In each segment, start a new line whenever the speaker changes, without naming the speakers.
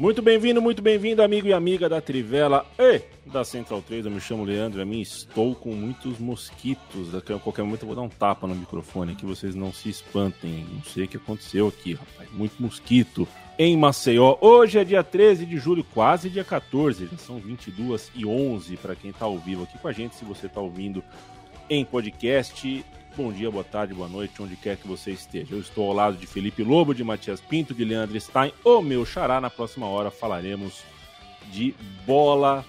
Muito bem-vindo, muito bem-vindo, amigo e amiga da Trivela e da Central 3. Eu me chamo Leandro a mim estou com muitos mosquitos. Daqui a qualquer momento eu vou dar um tapa no microfone aqui, vocês não se espantem. Não sei o que aconteceu aqui, rapaz. Muito mosquito em Maceió. Hoje é dia 13 de julho, quase dia 14. Já são 22 e 11 para quem está ao vivo aqui com a gente. Se você está ouvindo em podcast, Bom dia, boa tarde, boa noite, onde quer que você esteja. Eu estou ao lado de Felipe Lobo, de Matias Pinto, de Leandro Stein, o meu xará. Na próxima hora falaremos de bola.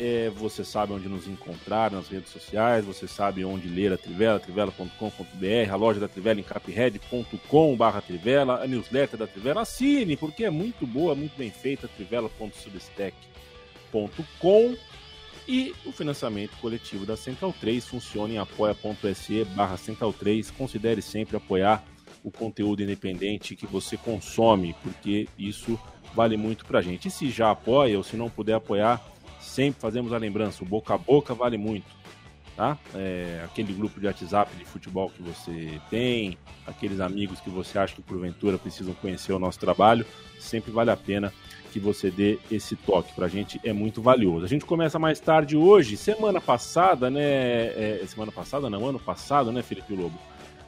É, você sabe onde nos encontrar nas redes sociais, você sabe onde ler a Trivela, trivela.com.br, a loja da Trivela em capred.com.br Trivela, a newsletter da Trivela. Assine, porque é muito boa, muito bem feita, trivela.substack.com. E o financiamento coletivo da Central 3 funciona em apoia.se barra Central 3. Considere sempre apoiar o conteúdo independente que você consome, porque isso vale muito pra gente. E se já apoia ou se não puder apoiar, sempre fazemos a lembrança, o boca a boca vale muito. Tá? É, aquele grupo de WhatsApp de futebol que você tem, aqueles amigos que você acha que porventura precisam conhecer o nosso trabalho, sempre vale a pena que você dê esse toque. Para a gente é muito valioso. A gente começa mais tarde hoje. Semana passada, né? É, semana passada, não, ano passado, né, Felipe Lobo?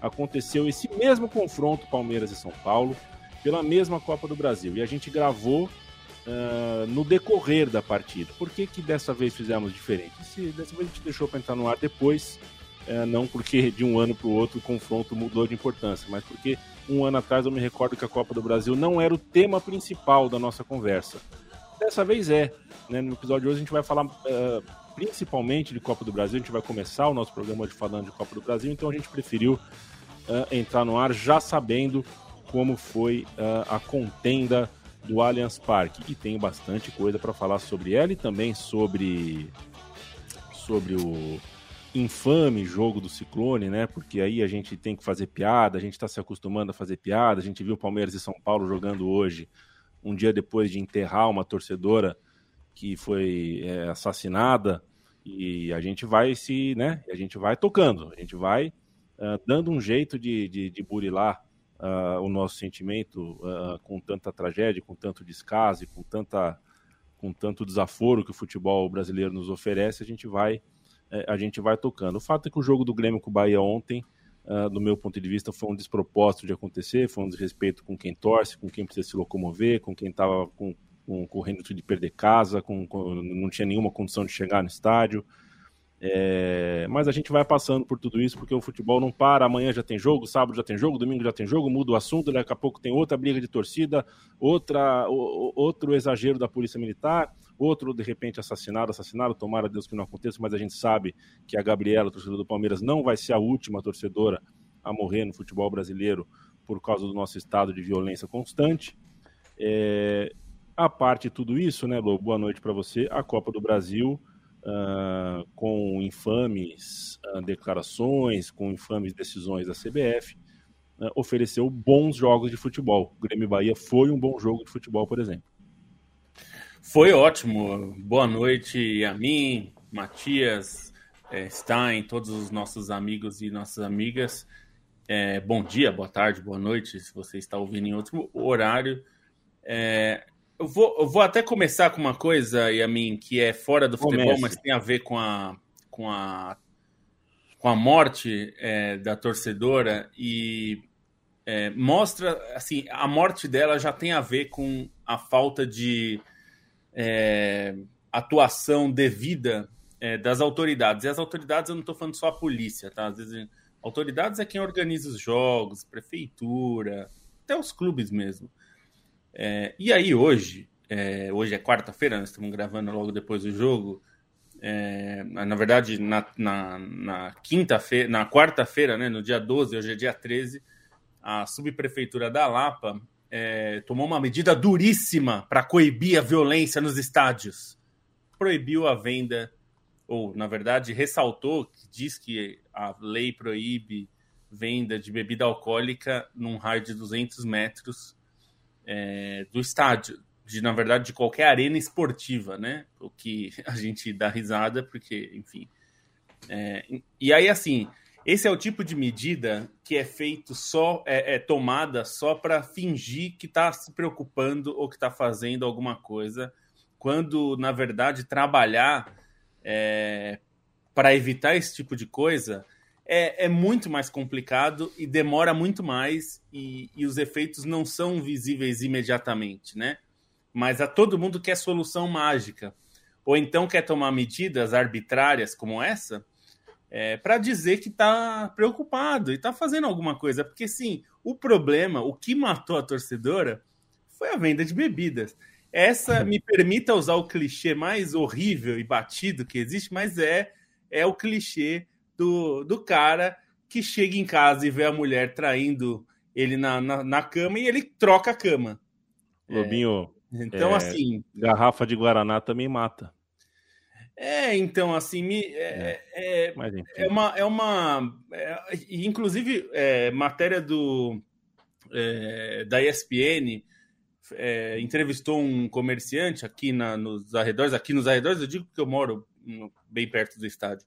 Aconteceu esse mesmo confronto Palmeiras e São Paulo pela mesma Copa do Brasil. E a gente gravou uh, no decorrer da partida. Por que, que dessa vez fizemos diferente? Se, dessa vez a gente deixou para entrar no ar depois. Uh, não porque de um ano para o outro o confronto mudou de importância, mas porque um ano atrás eu me recordo que a Copa do Brasil não era o tema principal da nossa conversa. Dessa vez é. Né? No episódio de hoje a gente vai falar uh, principalmente de Copa do Brasil, a gente vai começar o nosso programa de falando de Copa do Brasil, então a gente preferiu uh, entrar no ar já sabendo como foi uh, a contenda do Allianz Parque. E tem bastante coisa para falar sobre ela e também sobre, sobre o, infame jogo do Ciclone, né? Porque aí a gente tem que fazer piada, a gente está se acostumando a fazer piada. A gente viu Palmeiras e São Paulo jogando hoje, um dia depois de enterrar uma torcedora que foi é, assassinada. E a gente vai se, né? A gente vai tocando, a gente vai uh, dando um jeito de, de, de burilar uh, o nosso sentimento uh, com tanta tragédia, com tanto descaso, com tanta com tanto desaforo que o futebol brasileiro nos oferece, a gente vai a gente vai tocando. O fato é que o jogo do Grêmio com o Bahia ontem, uh, do meu ponto de vista, foi um despropósito de acontecer, foi um desrespeito com quem torce, com quem precisa se locomover, com quem estava com, com, correndo de perder casa, com, com, não tinha nenhuma condição de chegar no estádio. É, mas a gente vai passando por tudo isso porque o futebol não para. Amanhã já tem jogo, sábado já tem jogo, domingo já tem jogo, muda o assunto. Daqui a pouco tem outra briga de torcida, outra, outro exagero da Polícia Militar, outro de repente assassinado, assassinado. Tomara Deus que não aconteça, mas a gente sabe que a Gabriela, torcedora do Palmeiras, não vai ser a última torcedora a morrer no futebol brasileiro por causa do nosso estado de violência constante. É, a parte de tudo isso, né, Lobo? Boa noite para você. A Copa do Brasil uh, com infames uh, declarações, com infames decisões da CBF, uh, ah, ofereceu bons jogos de futebol. O Grêmio Bahia foi um bom jogo de futebol, por exemplo.
Foi ótimo. Boa noite a mim, Matias, é, Stein, todos os nossos amigos e nossas amigas. É, bom dia, boa tarde, boa noite, se você está ouvindo em outro horário. É, eu vou, eu vou até começar com uma coisa, Yamin, que é fora do futebol, Comece. mas tem a ver com a, com a, com a morte é, da torcedora e é, mostra, assim, a morte dela já tem a ver com a falta de é, atuação devida é, das autoridades. E as autoridades, eu não estou falando só a polícia, tá? Às vezes, autoridades é quem organiza os jogos, prefeitura, até os clubes mesmo. É, e aí hoje, é, hoje é quarta-feira, nós estamos gravando logo depois do jogo, é, na verdade, na, na, na quinta-feira, na quarta-feira, né, no dia 12, hoje é dia 13, a subprefeitura da Lapa é, tomou uma medida duríssima para coibir a violência nos estádios. Proibiu a venda, ou, na verdade, ressaltou, diz que a lei proíbe venda de bebida alcoólica num raio de 200 metros é, do estádio, de na verdade de qualquer arena esportiva, né? O que a gente dá risada porque, enfim. É, e aí assim, esse é o tipo de medida que é feito só é, é tomada só para fingir que está se preocupando ou que está fazendo alguma coisa, quando na verdade trabalhar é, para evitar esse tipo de coisa é, é, muito mais complicado e demora muito mais e, e, os efeitos não são visíveis imediatamente, né? Mas a todo mundo quer solução mágica. Ou então quer tomar medidas arbitrárias como essa é, para dizer que está preocupado e está fazendo alguma coisa. Porque, sim, o problema, o que matou a torcedora foi a venda de bebidas. Essa me permita usar o clichê mais horrível e batido que existe, mas é, é o clichê do, do cara que chega em casa e vê a mulher traindo ele na, na, na cama e ele troca a cama.
Lobinho, é, então é, assim. Garrafa de Guaraná também mata.
É, então, assim, me, é, é, é, é uma. É uma é, inclusive, é, matéria do, é, da ESPN entrevistou um comerciante aqui na, nos arredores. Aqui nos arredores, eu digo porque eu moro bem perto do estádio.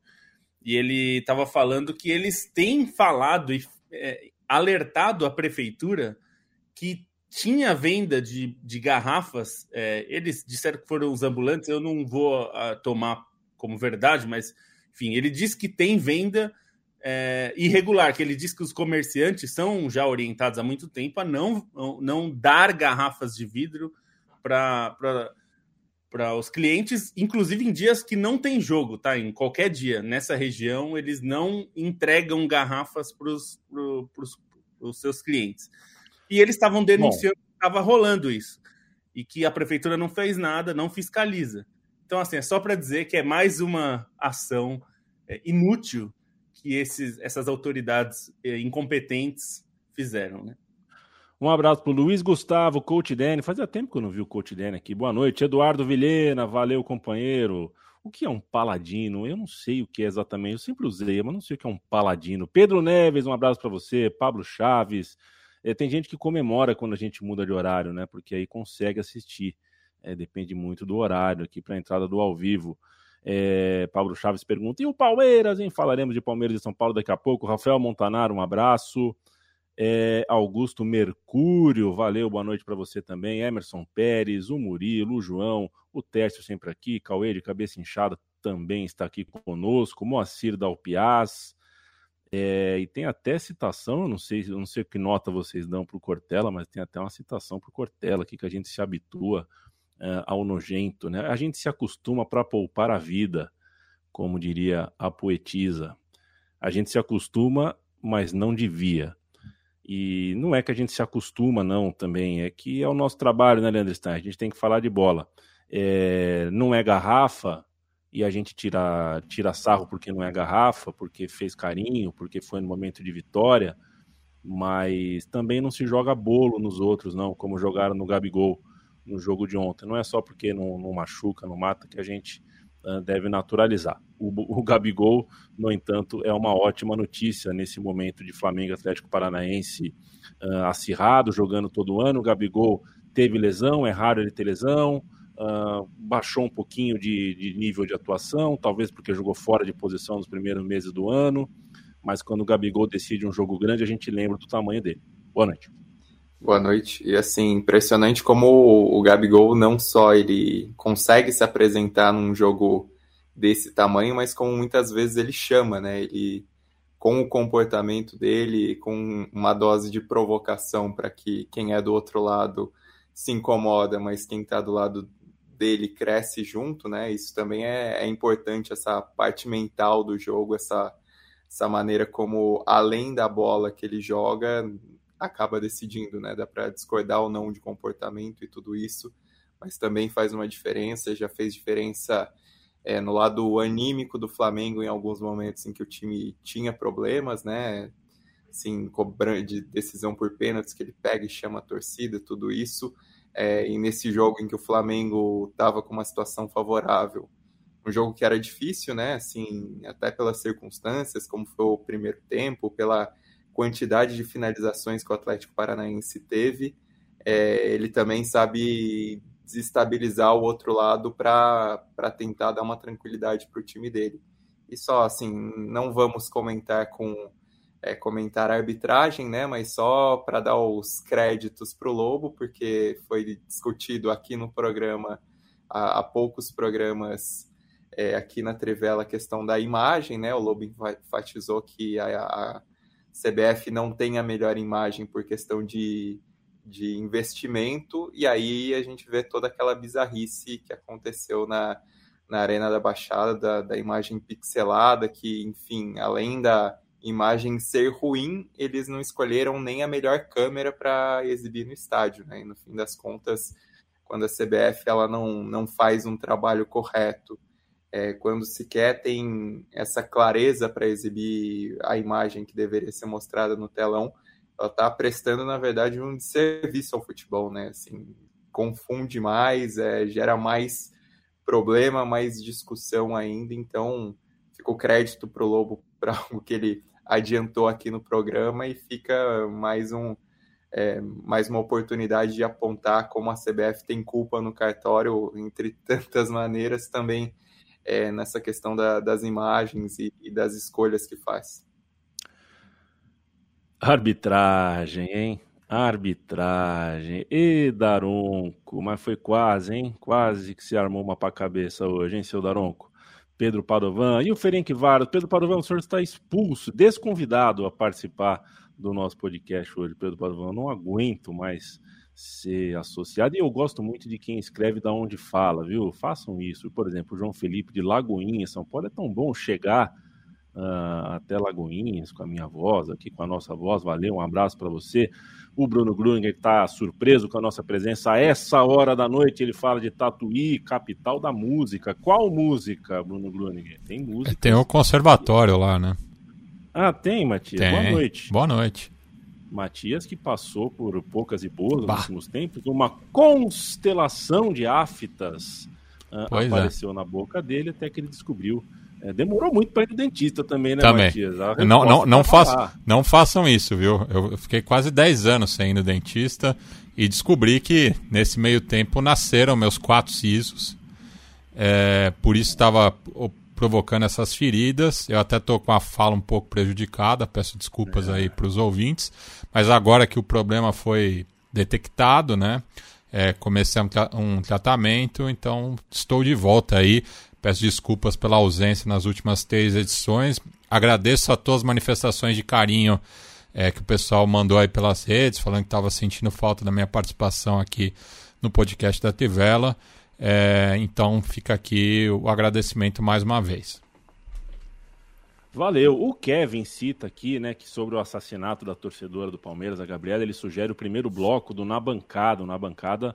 E ele estava falando que eles têm falado e alertado a prefeitura que tinha venda de, de garrafas. É, eles disseram que foram os ambulantes, eu não vou uh, tomar como verdade, mas enfim, ele diz que tem venda é, irregular, que ele diz que os comerciantes são já orientados há muito tempo a não, não dar garrafas de vidro para os clientes, inclusive em dias que não tem jogo, tá? Em qualquer dia nessa região, eles não entregam garrafas para os seus clientes. E eles estavam denunciando Bom. que estava rolando isso e que a prefeitura não fez nada, não fiscaliza. Então, assim, é só para dizer que é mais uma ação é, inútil que esses, essas autoridades é, incompetentes fizeram, né?
Um abraço para o Luiz Gustavo, Coach Danny. Fazia tempo que eu não vi o Coach Danny aqui. Boa noite. Eduardo Vilhena, valeu, companheiro. O que é um paladino? Eu não sei o que é exatamente. Eu sempre usei, mas não sei o que é um paladino. Pedro Neves, um abraço para você. Pablo Chaves. É, tem gente que comemora quando a gente muda de horário, né? Porque aí consegue assistir. É, depende muito do horário aqui para a entrada do ao vivo. É, Pablo Chaves pergunta: e o Palmeiras, hein? Falaremos de Palmeiras e São Paulo daqui a pouco. Rafael Montanaro, um abraço. É, Augusto Mercúrio, valeu, boa noite para você também. Emerson Pérez, o Murilo, o João, o Tércio sempre aqui, Cauê de cabeça inchada também está aqui conosco, Moacir Dalpiaz. É, e tem até citação, eu não sei, eu não sei que nota vocês dão para o Cortella, mas tem até uma citação para o Cortella aqui que a gente se habitua é, ao nojento, né? A gente se acostuma para poupar a vida, como diria a poetisa. A gente se acostuma, mas não devia. E não é que a gente se acostuma, não, também. É que é o nosso trabalho, né, Leandro Stein? A gente tem que falar de bola. É, não é garrafa e a gente tira, tira sarro porque não é garrafa, porque fez carinho, porque foi no momento de vitória, mas também não se joga bolo nos outros, não, como jogaram no Gabigol no jogo de ontem. Não é só porque não, não machuca, não mata, que a gente uh, deve naturalizar. O, o Gabigol, no entanto, é uma ótima notícia nesse momento de Flamengo Atlético Paranaense uh, acirrado, jogando todo ano. O Gabigol teve lesão, é raro ele ter lesão, uh, baixou um pouquinho de, de, nível de atuação, talvez porque jogou fora de posição nos primeiros meses do ano, mas quando o Gabigol decide um jogo grande, a gente lembra do tamanho dele. Boa noite.
Boa noite. E assim, impressionante como o, Gabigol não só ele consegue se apresentar num jogo desse tamanho, mas como muitas vezes ele chama, né? Ele com o comportamento dele, com uma dose de provocação para que quem é do outro lado se incomoda, mas quem está do lado dele cresce junto, né? Isso também é, é, importante, essa parte mental do jogo, essa, essa maneira como, além da bola que ele joga, acaba decidindo, né? Dá para discordar ou não de comportamento e tudo isso, mas também faz uma diferença, já fez diferença é, no lado anímico do Flamengo em alguns momentos em que o time tinha problemas, né? Assim, de decisão por pênaltis que ele pega e chama a torcida, tudo isso. É, e nesse jogo em que o Flamengo estava com uma situação favorável, um jogo que era difícil, né? Assim, até pelas circunstâncias, como foi o primeiro tempo, pela quantidade de finalizações que o Atlético Paranaense teve, é, ele também sabe desestabilizar o outro lado para tentar dar uma tranquilidade para o time dele. E só assim, não vamos comentar com é, comentar a arbitragem, né? Mas só para dar os créditos para o Lobo, porque foi discutido aqui no programa há, há poucos programas é, aqui na Trivela a questão da imagem, né? O Lobo enfatizou que a, a CBF não tem a melhor imagem por questão de de investimento, e aí a gente vê toda aquela bizarrice que aconteceu na, na Arena da Baixada, da, da imagem pixelada, que, enfim, além da imagem ser ruim, eles não escolheram nem a melhor câmera para exibir no estádio, né? E no fim das contas, quando a CBF ela não, não faz um trabalho correto, é, quando sequer tem essa clareza para exibir a imagem que deveria ser mostrada no telão, ela está prestando, na verdade, um serviço ao futebol, né? Assim, confunde mais, é, gera mais problema, mais discussão ainda. Então, fica o crédito para o Lobo para algo que ele adiantou aqui no programa e fica mais um é, mais uma oportunidade de apontar como a CBF tem culpa no cartório, entre tantas maneiras, também é, nessa questão da, das imagens e, e das escolhas que faz.
Arbitragem, hein? Arbitragem. E Daronco, mas foi quase, hein? Quase que se armou uma pra cabeça hoje, hein, seu Daronco? Pedro Padovan e o Ferenc Varas. Pedro Padovan, o senhor está expulso, desconvidado a participar do nosso podcast hoje. Pedro Padovan, não aguento mais ser associado. E eu gosto muito de quem escreve da onde fala, viu? Façam isso. Por exemplo, João Felipe de Lagoinha, São Paulo. É tão bom chegar uh, até Lagoinhas com a minha voz, aqui com a nossa voz. Valeu, um abraço para você. O Bruno Gruninger está surpreso com a nossa presença. A essa hora da noite ele fala de Tatuí, capital da música. Qual música, Bruno Gruninger?
Tem música. Tem o conservatório lá, né?
Ah, tem, Matias. Tem. Boa noite.
Boa noite.
Matias, que passou por poucas e boas bah. nos últimos tempos, uma constelação de aftas uh, apareceu é. na boca dele até que ele descobriu demorou muito para ir no dentista também, né,
também. Matias? Não, não, não, faça, não façam isso, viu? Eu fiquei quase 10 anos sem ir no dentista e descobri que nesse meio tempo nasceram meus quatro sisos. É, por isso estava provocando essas feridas. Eu até estou com a fala um pouco prejudicada, peço desculpas é. aí para os ouvintes. Mas agora que o problema foi detectado, né? É, comecei um, um tratamento, então estou de volta aí Peço desculpas pela ausência nas últimas três edições. Agradeço a todas as manifestações de carinho é, que o pessoal mandou aí pelas redes, falando que estava sentindo falta da minha participação aqui no podcast da Tivela. É, então fica aqui o agradecimento mais uma vez.
Valeu. O Kevin cita aqui, né, que sobre o assassinato da torcedora do Palmeiras, a Gabriela, ele sugere o primeiro bloco do Na Bancada. Na Bancada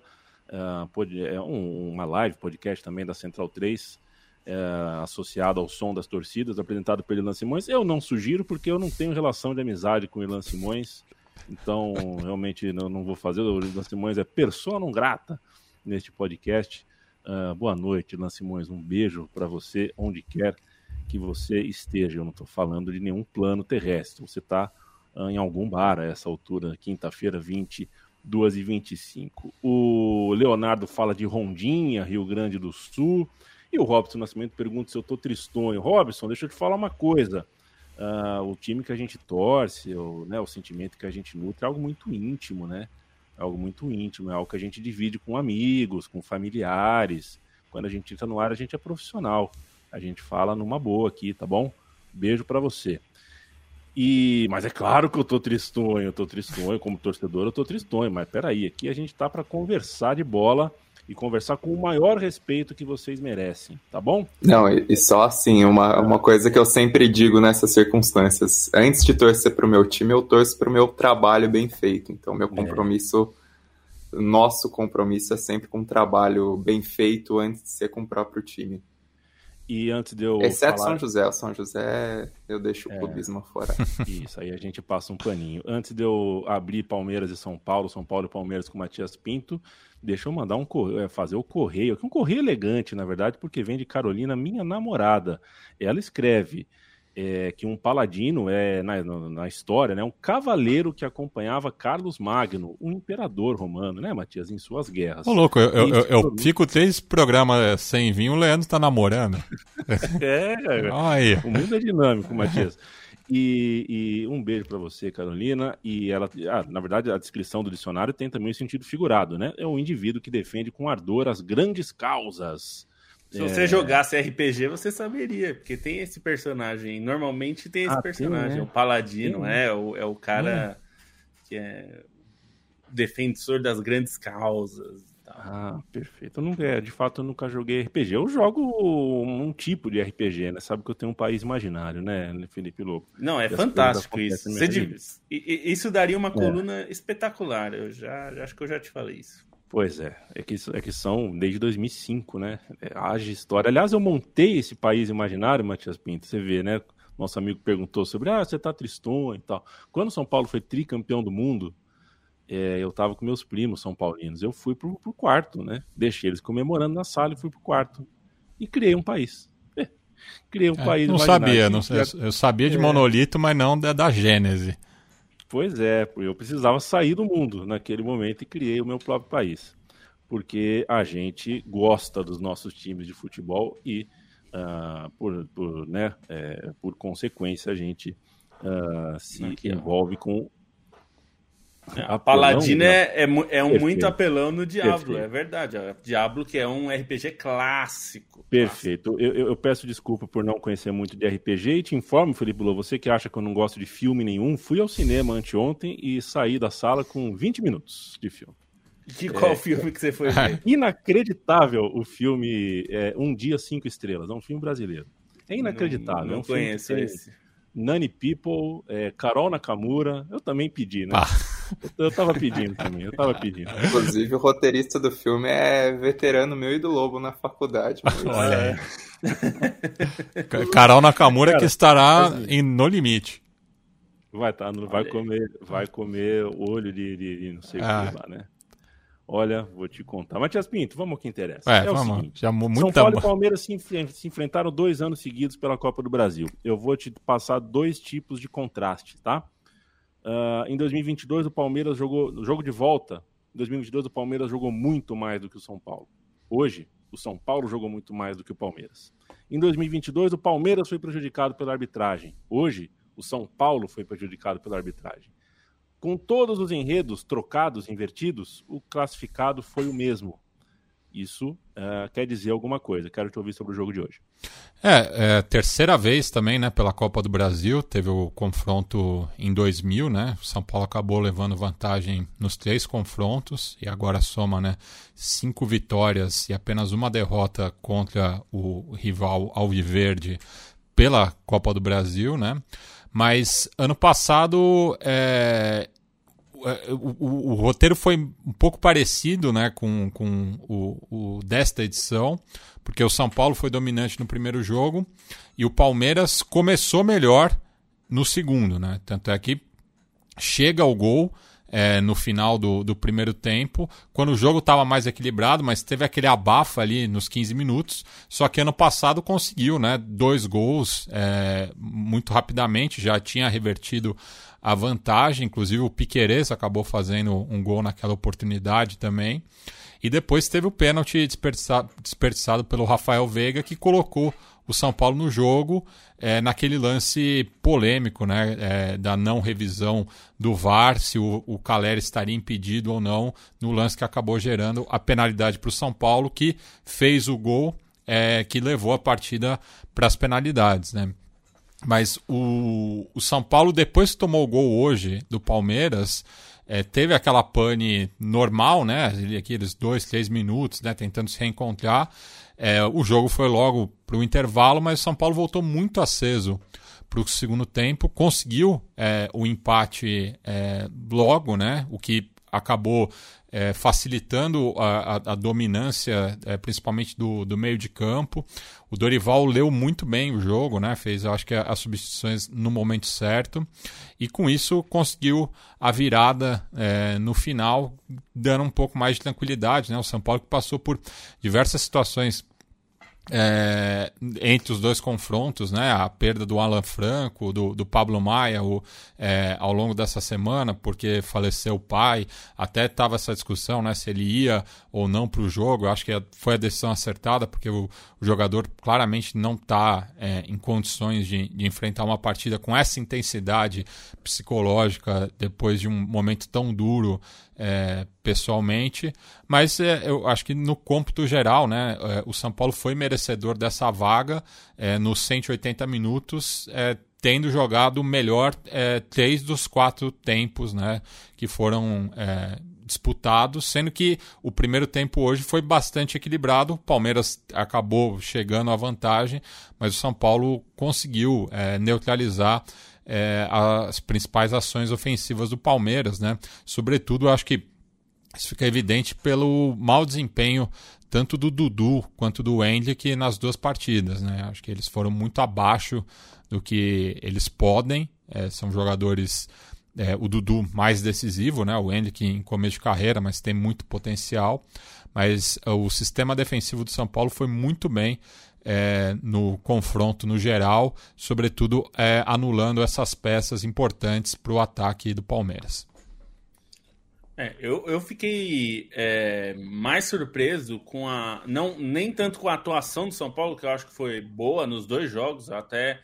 uh, é um, uma live, podcast também da Central 3, é, associado ao som das torcidas, apresentado pelo Ilan Simões. Eu não sugiro, porque eu não tenho relação de amizade com o Ilan Simões, então realmente não, não vou fazer. O Ilan Simões é persona não grata neste podcast. Uh, boa noite, Ilan Simões. Um beijo para você, onde quer que você esteja. Eu não estou falando de nenhum plano terrestre. Você está uh, ah, em algum bar a essa altura, quinta-feira, 20 2 e 25. O Leonardo fala de Rondinha, Rio Grande do Sul. E o Robson Nascimento pergunta se eu tô tristonho. Robson, deixa eu te falar uma coisa. Uh, o time que a gente torce, o, né, o sentimento que a gente nutre é algo muito íntimo, né? É algo muito íntimo, é algo que a gente divide com amigos, com familiares. Quando a gente entra no ar, a gente é profissional. A gente fala numa boa aqui, tá bom? Beijo para você. E, mas é claro que eu tô tristonho, eu tô tristonho, como torcedor eu tô tristonho, mas peraí, aqui a gente tá para conversar de bola e conversar com o maior respeito que vocês merecem, tá bom?
Não, e só assim, uma, uma coisa que eu sempre digo nessas circunstâncias: antes de torcer para o meu time, eu torço para o meu trabalho bem feito. Então, meu é. compromisso, é. nosso compromisso é sempre com um trabalho bem feito antes de ser com o próprio time.
E antes de eu.
Exceto falar... São José, o São José eu deixo o é... clubismo fora.
Isso, aí a gente passa um paninho. Antes de eu abrir Palmeiras e São Paulo, São Paulo e Palmeiras com Matias Pinto, deixa eu mandar um é, fazer o correio, um correio elegante, na verdade, porque vem de Carolina, minha namorada. Ela escreve é, que um paladino é na, na, história, né, um cavaleiro que acompanhava Carlos Magno, um imperador romano, né, Matias, em suas guerras.
Ô, louco, eu, eu, eu, eu fico três programas sem vir, o Leandro tá namorando.
é, Aí. o mundo é dinâmico, Matias. E, e, um beijo para você, Carolina. E ela, ah, na verdade, a descrição do dicionário tem também o sentido figurado, né? É um indivíduo que defende com ardor as grandes causas
se você é... jogasse RPG, você saberia, porque tem esse personagem. Normalmente tem esse ah, personagem. Tem, né? O paladino, tem. é, o, é o cara hum. que é defensor das grandes causas.
Ah, perfeito. Eu nunca, é, de fato, eu nunca joguei RPG. Eu jogo um tipo de RPG, né? Sabe que eu tenho um país imaginário, né, Felipe Lobo?
Não, é fantástico isso. Isso daria uma é. coluna é. espetacular. Eu já, já acho que eu já te falei isso.
Pois é, é que, é que são desde 2005, né? É, haja história. Aliás, eu montei esse país imaginário, Matias Pinto, você vê, né? Nosso amigo perguntou sobre, ah, você tá tristonho e tal. Quando São Paulo foi tricampeão do mundo, é, eu tava com meus primos são paulinos. Eu fui pro, pro quarto, né? Deixei eles comemorando na sala e fui pro quarto. E criei um país. É, criei um é, país
Não sabia, não, eu, eu sabia de é. monolito, mas não da, da Gênese.
Pois é, eu precisava sair do mundo naquele momento e criei o meu próprio país. Porque a gente gosta dos nossos times de futebol e, uh, por, por, né, é, por consequência, a gente uh, se Aqui, envolve ó. com
a Paladina né? é, é, é um muito apelão no Diablo, Perfeito. é verdade. Diablo que é um RPG clássico.
Perfeito.
Clássico.
Eu, eu, peço desculpa por não conhecer muito de RPG e te informo, Felipe Lô, você que acha que eu não gosto de filme nenhum, fui ao cinema anteontem e saí da sala com 20 minutos de filme.
De qual é, filme que você foi ver?
Inacreditável o filme é, Um Dia Cinco Estrelas, é um filme brasileiro. É inacreditável. Não,
não
é um
conheço esse.
Nani People, é, Carol Nakamura, eu também pedi, né? Ah. Eu, tava pedindo também, eu tava pedindo.
Inclusive, o roteirista do filme é veterano meu e do Lobo na faculdade.
Olha é. Carol Nakamura Cara, que estará assim, em No Limite.
Vai, tá, vai, comer, vai comer olho de, de, de não sei o ah. que lá, né? Olha, vou te contar. Matias Pinto, vamos ao que interessa.
É, é vamos. Seguinte, já muita...
São Paulo e Palmeiras se, se, enfrentaram dois anos seguidos pela Copa do Brasil. Eu vou te passar dois tipos de contraste, tá? Uh, em 2022, o Palmeiras jogou, no jogo de volta, em 2022, o Palmeiras jogou muito mais do que o São Paulo. Hoje, o São Paulo jogou muito mais do que o Palmeiras. Em 2022, o Palmeiras foi prejudicado pela arbitragem. Hoje, o São Paulo foi prejudicado pela arbitragem. Com todos os enredos trocados, invertidos, o classificado foi o mesmo. Isso uh, quer dizer alguma coisa. Quero te ouvir sobre o jogo de hoje.
É, é, terceira vez também, né, pela Copa do Brasil. Teve o confronto em 2000, né? O São Paulo acabou levando vantagem nos três confrontos e agora soma, né, cinco vitórias e apenas uma derrota contra o rival Alviverde pela Copa do Brasil, né? Mas ano passado é, o, o, o, roteiro foi um pouco parecido né, com, com o, o, desta edição, porque o São Paulo foi dominante no primeiro jogo e o Palmeiras começou melhor no segundo. Né? Tanto é que chega ao gol é, no final do, do primeiro tempo, quando o jogo estava mais equilibrado, mas teve aquele abafa ali nos 15 minutos. Só que ano passado conseguiu né, dois gols é, muito rapidamente, já tinha revertido a vantagem, inclusive o Piqueires acabou fazendo um gol naquela oportunidade também. E depois teve o pênalti desperdiçado, pelo Rafael Veiga, que colocou o São Paulo no jogo é, naquele lance polêmico né, é, da não revisão do VAR, se o, o estaria impedido ou não, no lance que acabou gerando a penalidade para o São Paulo, que fez o gol é, que levou a partida para as penalidades. Né? Mas o, o São Paulo, depois que tomou o gol hoje do Palmeiras, é, teve aquela pane normal, né? Aqueles dois, três minutos, né? Tentando se reencontrar. É, o jogo foi logo para o intervalo, mas o São Paulo voltou muito aceso para o segundo tempo, conseguiu é, o empate é, logo, né? O que acabou é, facilitando a, a, a dominância, é, principalmente do, do meio de campo. O Dorival leu muito bem o jogo, né? fez, acho que, as substituições no momento certo, e com isso conseguiu a virada é, no final, dando um pouco mais de tranquilidade. Né? O São Paulo que passou por diversas situações é, entre os dois confrontos, né, a perda do Alan Franco, do, do Pablo Maia o, é, ao longo dessa semana, porque faleceu o pai, até estava essa discussão né, se ele ia ou não para o jogo. Eu acho que foi a decisão acertada, porque o, o jogador claramente não está é, em condições de, de, enfrentar uma partida com essa intensidade psicológica depois de um momento tão duro é, pessoalmente, mas é, eu acho que no cômputo geral, né, é, o São Paulo foi merecedor dessa vaga é, nos 180 minutos, é, tendo jogado melhor é, três dos quatro tempos né, que foram disputados, sendo que o primeiro tempo hoje foi bastante equilibrado. O Palmeiras acabou chegando à vantagem, mas o São Paulo conseguiu neutralizar é, as principais ações ofensivas do Palmeiras, né? Sobretudo, acho que isso fica evidente pelo mau desempenho tanto do Dudu quanto do Hendrick nas duas partidas, né? Acho que eles foram muito abaixo do que eles podem. É, são jogadores é, o Dudu mais decisivo, né? O Hendrick em começo de carreira, mas tem muito potencial. Mas o sistema defensivo do São Paulo foi muito bem é, no confronto no geral, sobretudo é, anulando essas peças importantes para o ataque do Palmeiras.
É, eu, eu fiquei é, mais surpreso com a. não Nem tanto com a atuação do São Paulo, que eu acho que foi boa nos dois jogos, até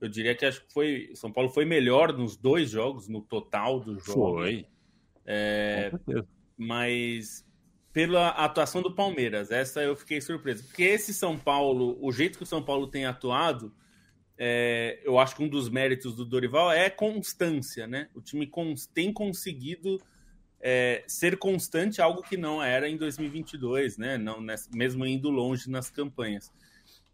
eu diria que acho que foi. São Paulo foi melhor nos dois jogos, no total do jogo.
Foi.
É, mas pela atuação do Palmeiras. Essa eu fiquei surpreso. Porque esse São Paulo, o jeito que o São Paulo tem atuado, é, eu acho que um dos méritos do Dorival é constância, né? O time tem conseguido é, ser constante, algo que não era em 2022, né? Não, mesmo indo longe nas campanhas.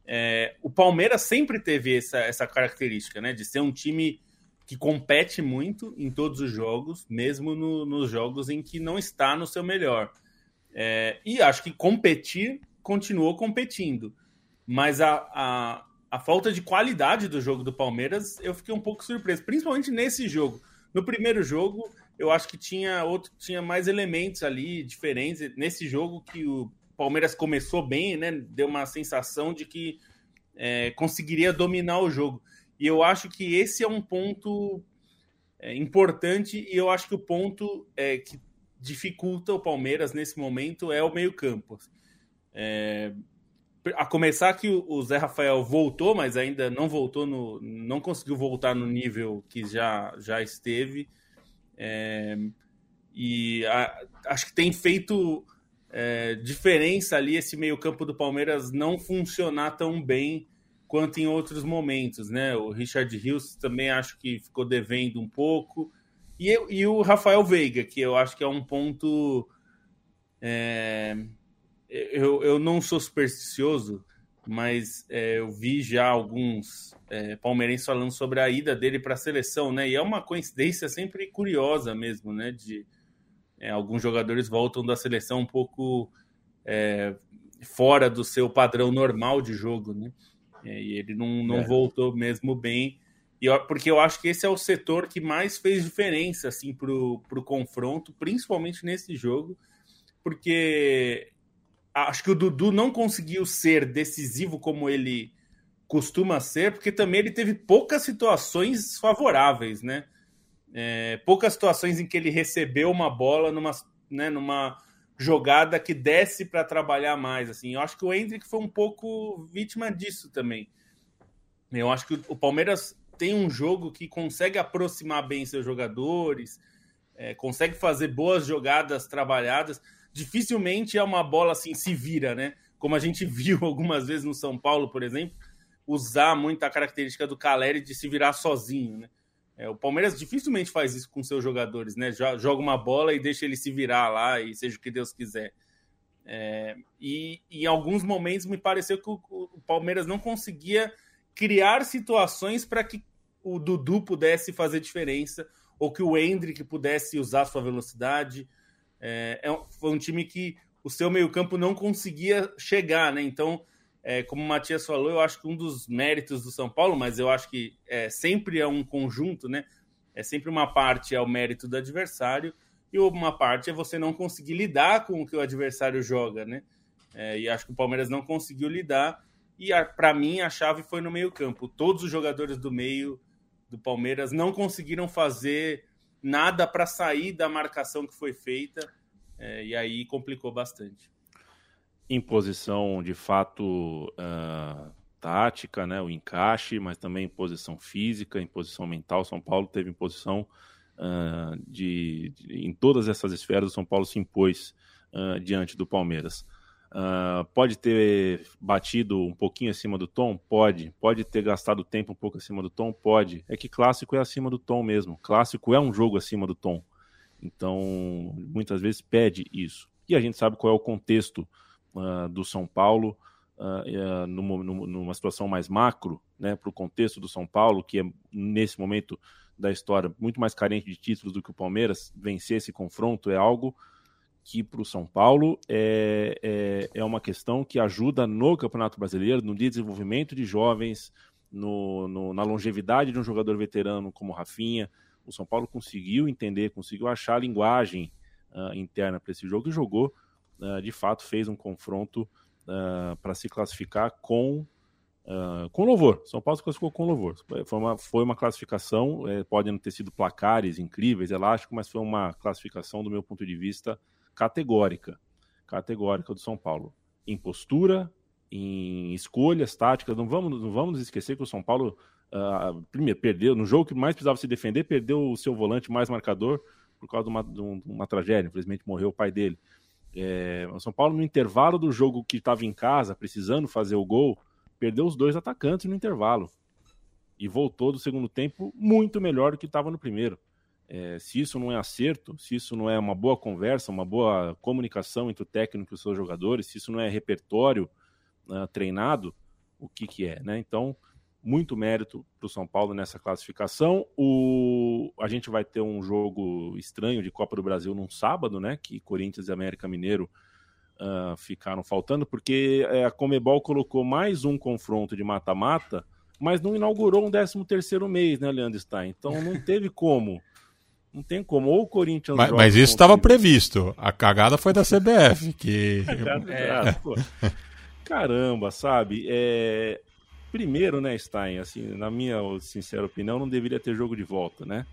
É, o Palmeiras sempre teve essa, essa característica, né? De ser um time que compete muito em todos os jogos, mesmo no, nos jogos em que não está no seu melhor. É, e acho que competir continuou competindo. Mas a, a, a, falta de qualidade do jogo do Palmeiras, eu fiquei um pouco surpreso, principalmente nesse jogo. No primeiro jogo, eu acho que tinha outro, tinha mais elementos ali diferentes. Nesse jogo que o Palmeiras começou bem, né? Deu uma sensação de que é, conseguiria dominar o jogo. E eu acho que esse é um ponto é, importante, e eu acho que o ponto é, que dificulta o Palmeiras nesse momento é o meio-campo. É, a começar que o Zé Rafael voltou, mas ainda não voltou no. não conseguiu voltar no nível que já, já esteve. É, e a, acho que tem feito é, diferença ali esse meio-campo do Palmeiras não funcionar tão bem quanto em outros momentos, né? O Richard Rios também acho que ficou devendo um pouco. E, e o Rafael Veiga, que eu acho que é um ponto. É, eu, eu não sou supersticioso, mas é, eu vi já alguns é, palmeirenses falando sobre a ida dele para a seleção, né? E é uma coincidência sempre curiosa mesmo, né? De é, alguns jogadores voltam da seleção um pouco é, fora do seu padrão normal de jogo, né? É, e ele não, não é. voltou mesmo bem. E eu, porque eu acho que esse é o setor que mais fez diferença assim, para o confronto, principalmente nesse jogo, porque acho que o Dudu não conseguiu ser decisivo como ele costuma ser, porque também ele teve poucas situações favoráveis, né? É, poucas situações em que ele recebeu uma bola numa, né, numa jogada que desce para trabalhar mais. Assim, eu acho que o Hendrick foi um pouco vítima disso também. Eu acho que o Palmeiras tem um jogo que consegue aproximar bem seus jogadores, é, consegue fazer boas jogadas trabalhadas. Dificilmente é uma bola assim, se vira, né? Como a gente viu algumas vezes no São Paulo, por exemplo, usar muito a característica do Caleri de se virar sozinho, né? É, o Palmeiras dificilmente faz isso com seus jogadores, né? Joga uma bola e deixa ele se virar lá e seja o que Deus quiser. É, e, em alguns momentos me pareceu que o, o Palmeiras não conseguia criar situações para que o Dudu pudesse fazer diferença, ou que o Hendrick pudesse usar sua velocidade. é, é, foi um time que o seu meio-campo não conseguia chegar, né? Então, é, como o Matias falou, eu acho que um dos méritos do São Paulo, mas eu acho que é, sempre é um conjunto, né? É sempre uma parte é o mérito do adversário e uma parte é você não conseguir lidar com o que o adversário joga, né? É, e acho que o Palmeiras não conseguiu lidar. E para mim a chave foi no meio-campo. Todos os jogadores do meio do Palmeiras não conseguiram fazer nada para sair da marcação que foi feita. É, e aí complicou bastante.
Em posição de fato uh, tática, né, o encaixe, mas também em posição física, em posição mental. São Paulo teve em posição uh, de, de, em todas essas esferas. O São Paulo se impôs uh, diante do Palmeiras. Uh, pode ter batido um pouquinho acima do tom? Pode. Pode ter gastado tempo um pouco acima do tom? Pode. É que clássico é acima do tom mesmo. Clássico é um jogo acima do tom. Então, muitas vezes pede isso. E a gente sabe qual é o contexto uh, do São Paulo uh, numa, numa, situação mais macro, né, para o contexto do São Paulo, que é, nesse momento da história, muito mais carente de títulos do que o Palmeiras, vencer esse confronto é algo que para o São Paulo é, é, é, uma questão que ajuda no Campeonato Brasileiro, no desenvolvimento de jovens, no, no, na longevidade de um jogador veterano como Rafinha. O São Paulo conseguiu entender, conseguiu achar a linguagem uh, interna para esse jogo e jogou, uh, de fato, fez um confronto uh, para se classificar com com louvor. São Paulo se classificou com louvor. Foi uma, foi uma classificação, é, não ter sido placares incríveis, elástico, mas foi uma classificação, do meu ponto de vista, categórica, categórica do São Paulo. Em postura, em escolhas táticas, não vamos, não vamos esquecer que o São Paulo, uh, primeiro, perdeu, no jogo que mais precisava se defender, perdeu o seu volante mais marcador por causa de uma, de uma tragédia, infelizmente morreu o pai dele. É, o São Paulo, no intervalo do jogo que estava em casa, precisando fazer o gol, perdeu os dois atacantes no intervalo. E voltou do segundo tempo muito melhor do que estava no primeiro. É, se isso não é acerto, se isso não é uma boa conversa, uma boa comunicação entre o técnico e os seus jogadores, se isso não é repertório uh, treinado, o que, que é, né? Então, muito mérito para o São Paulo nessa classificação. O... A gente vai ter um jogo estranho de Copa do Brasil num sábado, né? Que Corinthians e América Mineiro uh, ficaram faltando, porque é, a Comebol colocou mais um confronto de mata-mata, mas não inaugurou um 13 terceiro mês, né, Leandro Stein? Então não teve como não tem como. Ou o Corinthians.
Mas, mas isso estava previsto. A cagada foi da CBF. que...
é. Caramba, sabe? É... Primeiro, né, Stein, assim, na minha sincera opinião, não deveria ter jogo de volta, né?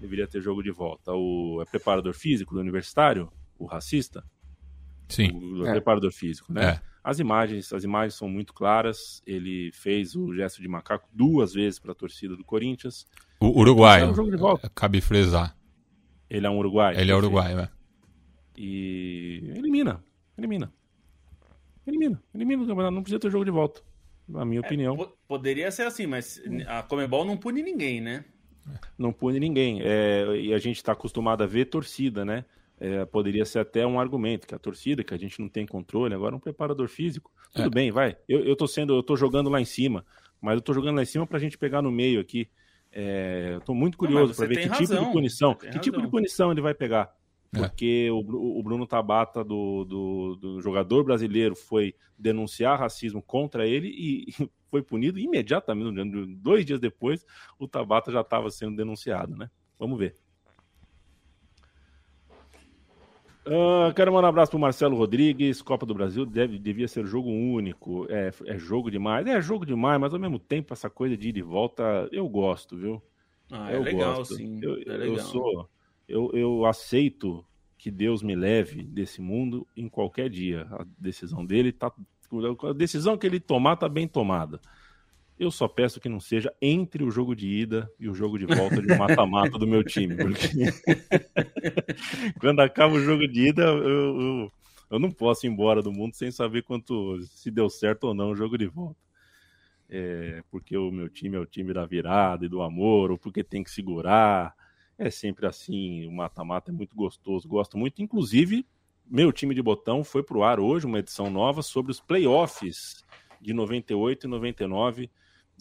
Deveria ter jogo de volta. O é preparador físico do universitário, o racista.
Sim.
O, é. preparador físico, né? É. As imagens, as imagens são muito claras. Ele fez o gesto de macaco duas vezes para a torcida do Corinthians.
O Uruguai. É, cabe frisar.
Ele é um Uruguai.
Ele é Uruguai, né?
E elimina. Elimina. Elimina. Elimina o campeonato. Não precisa ter jogo de volta. Na minha é, opinião.
Poderia ser assim, mas a Comebol não pune ninguém, né?
Não pune ninguém. É, e a gente está acostumado a ver torcida, né? É, poderia ser até um argumento que a torcida, que a gente não tem controle, agora um preparador físico. Tudo é. bem, vai. Eu, eu tô sendo, eu tô jogando lá em cima, mas eu tô jogando lá em cima pra gente pegar no meio aqui. É, eu tô muito curioso para ver que razão. tipo de punição, que razão. tipo de punição ele vai pegar. É. Porque o, o, Bruno Tabata, do, do, do, jogador brasileiro, foi denunciar racismo contra ele e foi punido imediatamente. Dois dias depois, o Tabata já estava sendo denunciado, né? Vamos ver. Uh, quero mandar um abraço pro Marcelo Rodrigues. Copa do Brasil deve, devia ser jogo único. É, é jogo demais. É jogo demais, mas ao mesmo tempo, essa coisa de ir e volta, eu gosto, viu?
Ah, é eu legal, gosto. sim.
Eu,
é legal.
eu sou. Eu, eu aceito que Deus me leve desse mundo em qualquer dia. A decisão dele tá. A decisão que ele tomar tá bem tomada. Eu só peço que não seja entre o jogo de ida e o jogo de volta de mata-mata do meu time. Porque quando acaba o jogo de ida, eu, eu, eu, não posso ir embora do mundo sem saber quanto se deu certo ou não o jogo de volta. É, porque o meu time é o time da virada e do amor, ou porque tem que segurar. É sempre assim, o mata-mata é muito gostoso, gosto muito. Inclusive, meu time de botão foi pro ar hoje, uma edição nova sobre os playoffs de 98 e 99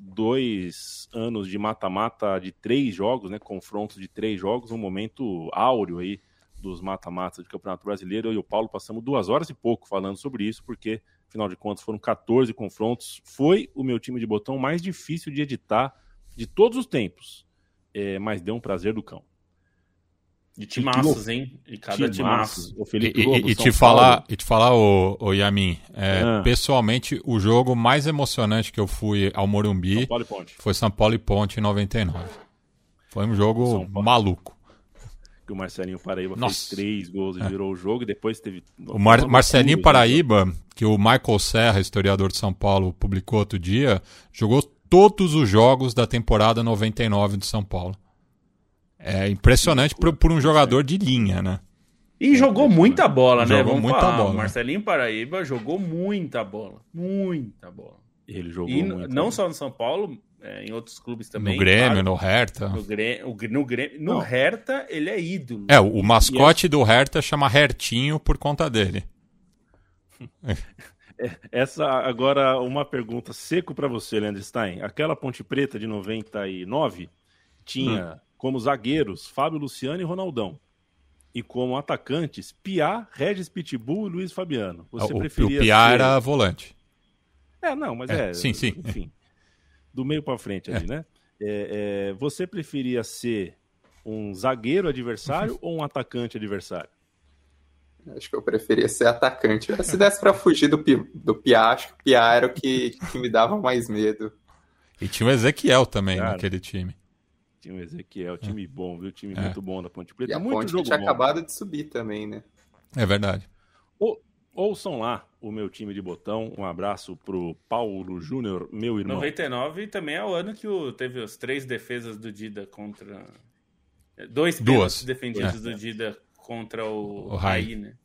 dois anos de mata-mata de três jogos, né? Confrontos de três jogos, um momento áureo aí dos mata-matas de Campeonato Brasileiro. Eu e o Paulo passamos duas horas e pouco falando sobre isso, porque, afinal de contas, foram 14 confrontos. Foi o meu time de botão mais difícil de editar de todos os tempos, é, mas deu um prazer do cão.
De timaços, hein? E cada timaço.
O Felipe Lobo, e, e, te falar, e te falar, o, o Yamin, é, ah. pessoalmente, o jogo mais emocionante que eu fui ao Morumbi São foi São Paulo e Ponte em 99. Foi um jogo maluco.
Que o Marcelinho Paraíba Nossa. fez três gols e é. virou o jogo, e depois teve.
O Mar Marcelinho Paraíba, que o Michael Serra, historiador de São Paulo, publicou outro dia, jogou todos os jogos da temporada 99 de São Paulo. É impressionante por, por um jogador de linha, né?
E jogou muita bola, né?
Jogou Vamos muita falar. bola.
Marcelinho Paraíba jogou muita bola. Muita bola.
Ele jogou
e
muito.
Não só no São Paulo, é, em outros clubes também.
No Grêmio, claro. no Hertha.
No Grêmio, no, Grêmio, no Hertha, ele é ídolo.
É, o mascote é... do Hertha chama Hertinho por conta dele.
É, essa agora uma pergunta seco para você, Leandro Stein. Aquela Ponte Preta de 99 tinha hum como zagueiros Fábio Luciano e Ronaldão. E como atacantes, Piá, Regis Pitbull e Luiz Fabiano.
Você o, preferia o Piá ser... era volante.
É, não, mas é.
é sim, sim.
Enfim, do meio para frente ali, é. né? É, é, você preferia ser um zagueiro adversário ou um atacante adversário?
Acho que eu preferia ser atacante. Se desse para fugir do, do Piá, acho que o Piá era o que, que me dava mais medo.
E tinha o Ezequiel também Cara, naquele time.
Tinha o Ezequiel, é. time bom, viu? Time é. muito bom da Ponte Preta.
E a
muito
Ponte jogo tinha bom. acabado de subir também, né?
É verdade.
Ou, ouçam lá o meu time de botão. Um abraço pro Paulo Júnior, meu irmão.
99 também é o ano que o, teve as três defesas do Dida contra. Dois
Duas
defendidos é. do Dida contra o, o Raí, né?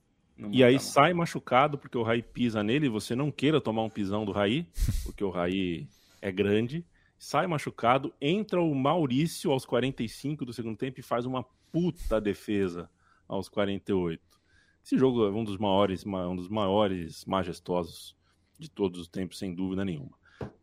e aí sai machucado porque o Raí pisa nele. Você não queira tomar um pisão do Raí, porque o Raí é grande sai machucado, entra o Maurício aos 45 do segundo tempo e faz uma puta defesa aos 48. Esse jogo é um dos maiores, um dos maiores majestosos de todos os tempos, sem dúvida nenhuma.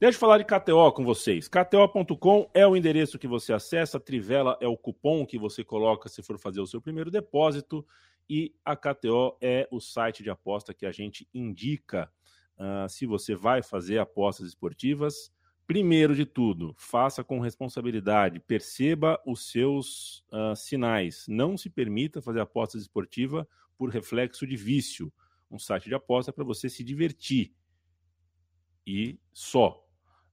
Deixa eu falar de KTO com vocês. KTO.com é o endereço que você acessa, Trivela é o cupom que você coloca se for fazer o seu primeiro depósito e a KTO é o site de aposta que a gente indica uh, se você vai fazer apostas esportivas Primeiro de tudo, faça com responsabilidade, perceba os seus uh, sinais. Não se permita fazer apostas esportivas por reflexo de vício. Um site de aposta é para você se divertir. E só.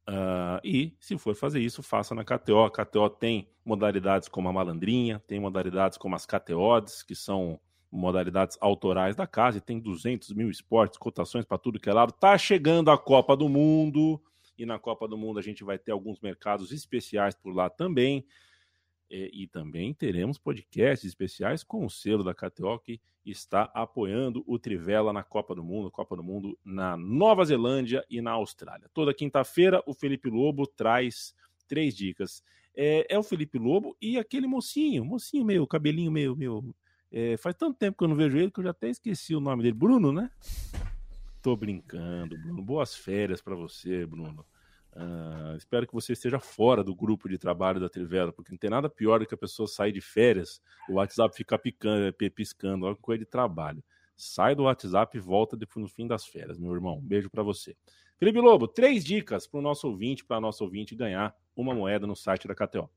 Uh, e, se for fazer isso, faça na KTO. A KTO tem modalidades como a malandrinha, tem modalidades como as KTOs, que são modalidades autorais da casa, e tem 200 mil esportes, cotações para tudo que é lado. Tá chegando a Copa do Mundo e na Copa do Mundo a gente vai ter alguns mercados especiais por lá também. E, e, também teremos podcasts especiais com o selo da KTO que está apoiando o Trivela na Copa do Mundo, Copa do Mundo na Nova Zelândia e na Austrália. Toda quinta-feira o Felipe Lobo traz três dicas. É, é, o Felipe Lobo e aquele mocinho, mocinho meio, cabelinho meio, meio é, faz tanto tempo que eu não vejo ele que eu já até esqueci o nome dele. Bruno, né? Tô brincando, Bruno. Boas férias para você, Bruno. Uh, espero que você esteja fora do grupo de trabalho da Trivela, porque não tem nada pior do que a pessoa sair de férias, o WhatsApp ficar picando, piscando, logo coisa de trabalho. Sai do WhatsApp e volta depois no fim das férias, meu irmão. Um beijo para você. Felipe Lobo, três dicas para o nosso ouvinte, para nosso ouvinte ganhar uma moeda no site da KTO.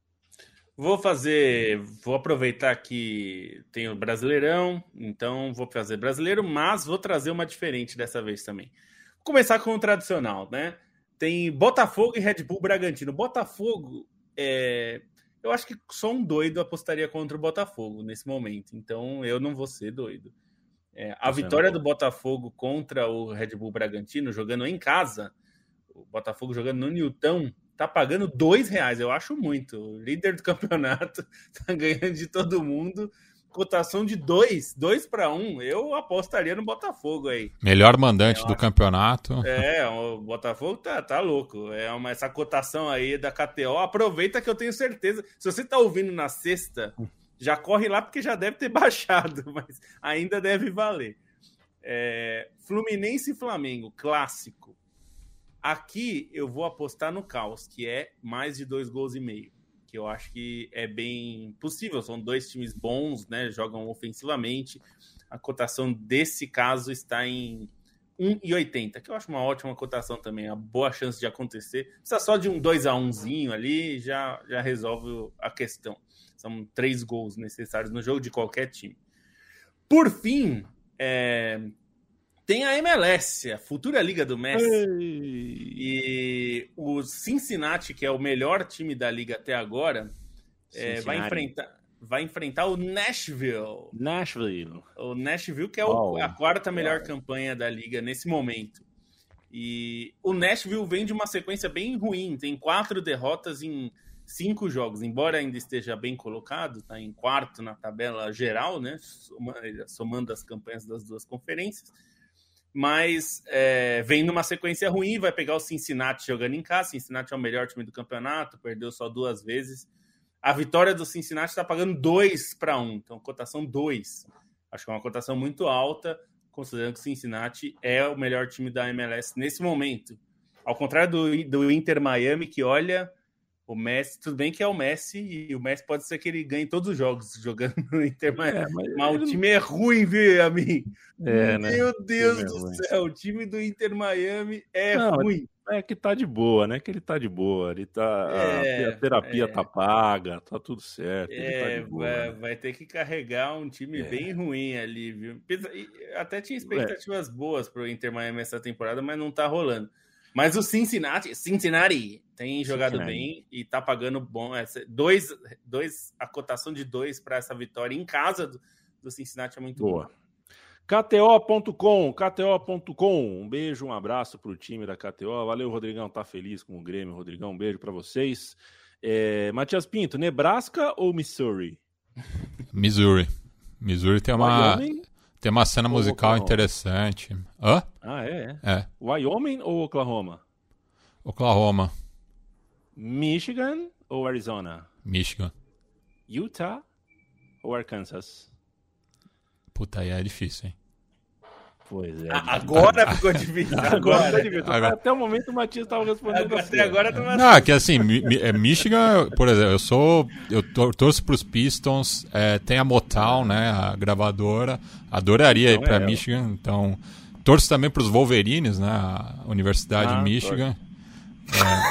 Vou fazer, vou aproveitar que tem o Brasileirão, então vou fazer brasileiro, mas vou trazer uma diferente dessa vez também. Vou começar com o tradicional, né? Tem Botafogo e Red Bull Bragantino. Botafogo, é... eu acho que só um doido apostaria contra o Botafogo nesse momento, então eu não vou ser doido. É, a vitória do Botafogo contra o Red Bull Bragantino, jogando em casa, o Botafogo jogando no Newton, tá pagando dois reais, eu acho muito. Líder do campeonato tá ganhando de todo mundo. Cotação de dois, dois para um, eu apostaria no Botafogo aí.
Melhor mandante é, do campeonato.
É, o Botafogo tá, tá louco. É uma, essa cotação aí da KTO. Aproveita que eu tenho certeza. Se você tá ouvindo na sexta, já corre lá porque já deve ter baixado, mas ainda deve valer. É, Fluminense e Flamengo, clássico. Aqui eu vou apostar no caos, que é mais de dois gols e meio. que eu acho que é bem possível. São dois times bons, né? Jogam ofensivamente. A cotação desse caso está em 1,80, que eu acho uma ótima cotação também, a boa chance de acontecer. Precisa só de um 2 a 1zinho ali, já, já resolve a questão. São três gols necessários no jogo de qualquer time. Por fim, é, tem a MLS, a futura liga do Messi. Ei. E o Cincinnati, que é o melhor time da liga até agora, é, vai enfrentar vai enfrentar o Nashville.
Nashville.
O Nashville, que é o, a quarta melhor campanha da liga nesse momento. E o Nashville vem de uma sequência bem ruim, tem quatro derrotas em cinco jogos, embora ainda esteja bem colocado, está em quarto na tabela geral, né? Somando as campanhas das duas conferências. Mas é, vem numa sequência ruim, vai pegar o Cincinnati jogando em casa. Cincinnati é o melhor time do campeonato, perdeu só duas vezes a vitória do Cincinnati está pagando 2 para 1, então cotação 2. Acho que é uma cotação muito alta, considerando que o Cincinnati é o melhor time da MLS nesse momento. Ao contrário do, do Inter Miami, que olha, o Messi, tudo bem que é o Messi, e o Messi pode ser que ele ganhe todos os jogos jogando no Inter Miami. É, mas, mas o time é ruim, viu, a mim? É, né? Meu Deus do céu, o time do Inter Miami é Não, ruim.
É que tá de boa, né? Que ele tá de boa. Ele tá. É, a terapia é. tá paga, tá tudo certo.
É, tá boa, vai, né? vai, ter que carregar um time é. bem ruim ali, viu? Até tinha expectativas boas pro Inter Miami essa temporada, mas não tá rolando. Mas o Cincinnati, Cincinnati tem jogado Cincinnati. bem e tá pagando bom. Dois, dois, a cotação de dois para essa vitória em casa do, do Cincinnati é muito boa. boa.
KTO.com, KTO.com. Um beijo, um abraço para o time da KTO. Valeu, Rodrigão. Tá feliz com o Grêmio, Rodrigão. Um beijo para vocês. É, Matias Pinto, Nebraska ou Missouri?
Missouri. Missouri tem uma, tem uma cena musical Oklahoma? interessante.
Hã? Ah, é? É. Wyoming ou Oklahoma?
Oklahoma.
Michigan ou Arizona?
Michigan.
Utah ou Arkansas?
Puta, aí é difícil, hein?
Pois é.
Agora ficou difícil. Agora, agora,
difícil. agora. Até o momento o Matias estava respondendo.
Agora, assim. Até agora
tá Não, é que assim, é Michigan, por exemplo, eu sou. Eu torço para os Pistons, é, tem a Motown, né? A gravadora. Adoraria então, ir para é Michigan, então. Torço também para os Wolverines, né? A Universidade ah, de Michigan.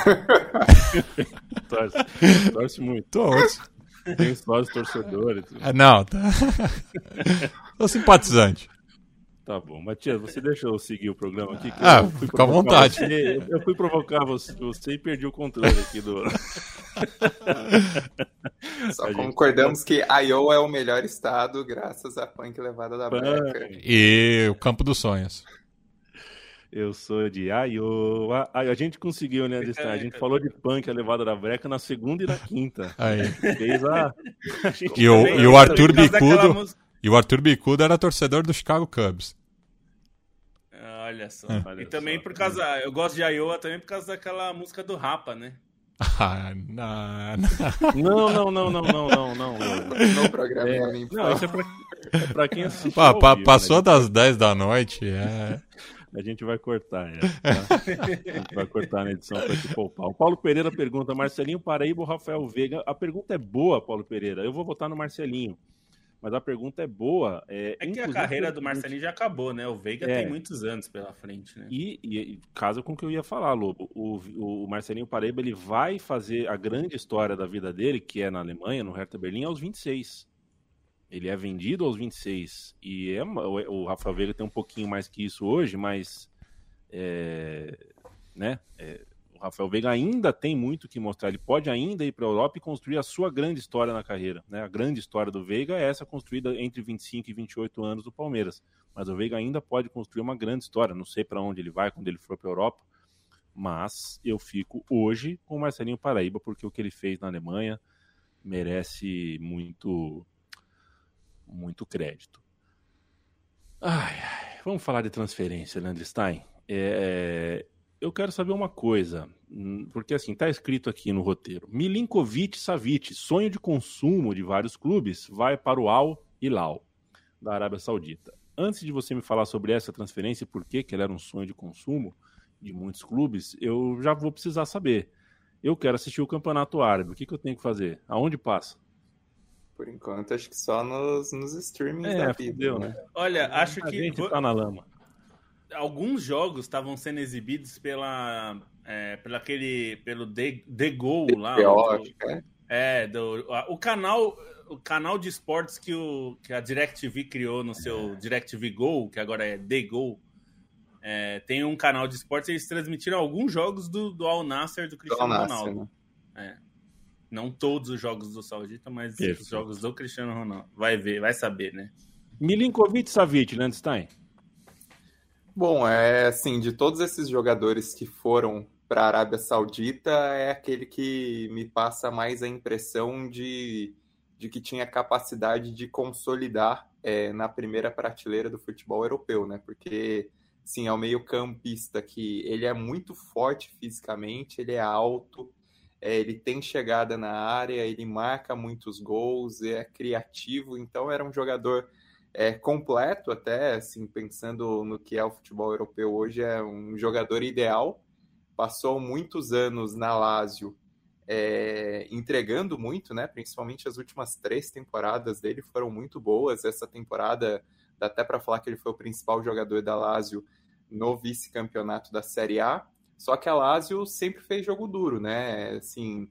É... torce. torce muito. Torce. Tem sócios torcedores.
É, não, tá. Tô simpatizante.
Tá bom. Matias, você deixa eu seguir o programa aqui?
ah, fica à vontade.
Você, eu fui provocar você, você e perdi o controle aqui do.
Só concordamos gente... que Iowa é o melhor estado graças à punk levada da Breca.
E o Campo dos Sonhos.
Eu sou de Iowa. A gente conseguiu, né, A gente falou de punk, a levada da breca, na segunda e na quinta.
Aí. Fez a... e, o, e o Arthur Bicudo. E o Arthur Bicudo era torcedor do Chicago Cubs.
Olha só. É. E também por causa. Eu gosto de Iowa também por causa daquela música do Rapa, né?
Ah,
não, não, não, não, não, não, não.
Não programa é,
Não, isso é pra, é pra quem assiste.
Pa, pa, passou né? das 10 da noite, é.
A gente vai cortar, é, tá? A gente vai cortar na edição para te poupar. O Paulo Pereira pergunta: Marcelinho Paraíba ou Rafael Veiga? A pergunta é boa, Paulo Pereira. Eu vou votar no Marcelinho. Mas a pergunta é boa.
É, é que a carreira do Marcelinho já acabou, né? O Veiga é. tem muitos anos pela frente, né?
E, e casa com o que eu ia falar, Lobo. O, o Marcelinho Paraíba ele vai fazer a grande história da vida dele, que é na Alemanha, no Hertha Berlim, aos 26. Ele é vendido aos 26. E é, o, o Rafa Veiga tem um pouquinho mais que isso hoje, mas. É, né? É, o Rafael Veiga ainda tem muito que mostrar. Ele pode ainda ir para a Europa e construir a sua grande história na carreira. Né? A grande história do Veiga é essa construída entre 25 e 28 anos do Palmeiras. Mas o Veiga ainda pode construir uma grande história. Não sei para onde ele vai quando ele for para a Europa. Mas eu fico hoje com o Marcelinho Paraíba, porque o que ele fez na Alemanha merece muito, muito crédito. Ai, ai. Vamos falar de transferência, Leandro Stein. É, eu quero saber uma coisa, hum, porque assim, está escrito aqui no roteiro. Milinkovic Savic, sonho de consumo de vários clubes, vai para o Al Hilal, da Arábia Saudita. Antes de você me falar sobre essa transferência e por que, que ela era um sonho de consumo de muitos clubes, eu já vou precisar saber. Eu quero assistir o Campeonato Árabe. O que, que eu tenho que fazer? Aonde passa?
Por enquanto, acho que só nos, nos streamings
é,
da vida, né?
Olha, acho
A
que
gente tá na lama.
Alguns jogos estavam sendo exibidos pela, é, pela aquele, pelo The, The Go lá. Do-
é.
É, do, a- o canal o canal de esportes que, o, que a DirecTV criou no seu DirecTV Go, que agora é The Go, é, tem um canal de esportes e eles transmitiram alguns jogos do, do Al Nasser do Cristiano
Al Nassr,
Ronaldo.
né?
Não todos os jogos do Saudita, mas
Perfeito.
os jogos do Cristiano Ronaldo. Vai ver, vai saber, né?
Milinkovic Savic, Landstein.
Bom, é assim, de todos esses jogadores que foram para a Arábia Saudita, é aquele que me passa mais a impressão de, de que tinha capacidade de consolidar é, na primeira prateleira do futebol europeu, né? Porque, sim, é o meio-campista que ele é muito forte fisicamente, ele é alto, é, ele tem chegada na área, ele marca muitos gols, é criativo, então era um jogador é, completo até, assim, pensando no que é o futebol europeu hoje, é um jogador ideal. Passou muitos anos na Lazio, é, entregando muito, né? Principalmente as últimas três temporadas dele foram muito boas. Essa temporada dá até para falar que ele foi o principal jogador da Lazio no vice-campeonato da Série A. Só que a Lazio sempre fez jogo duro, né? Assim,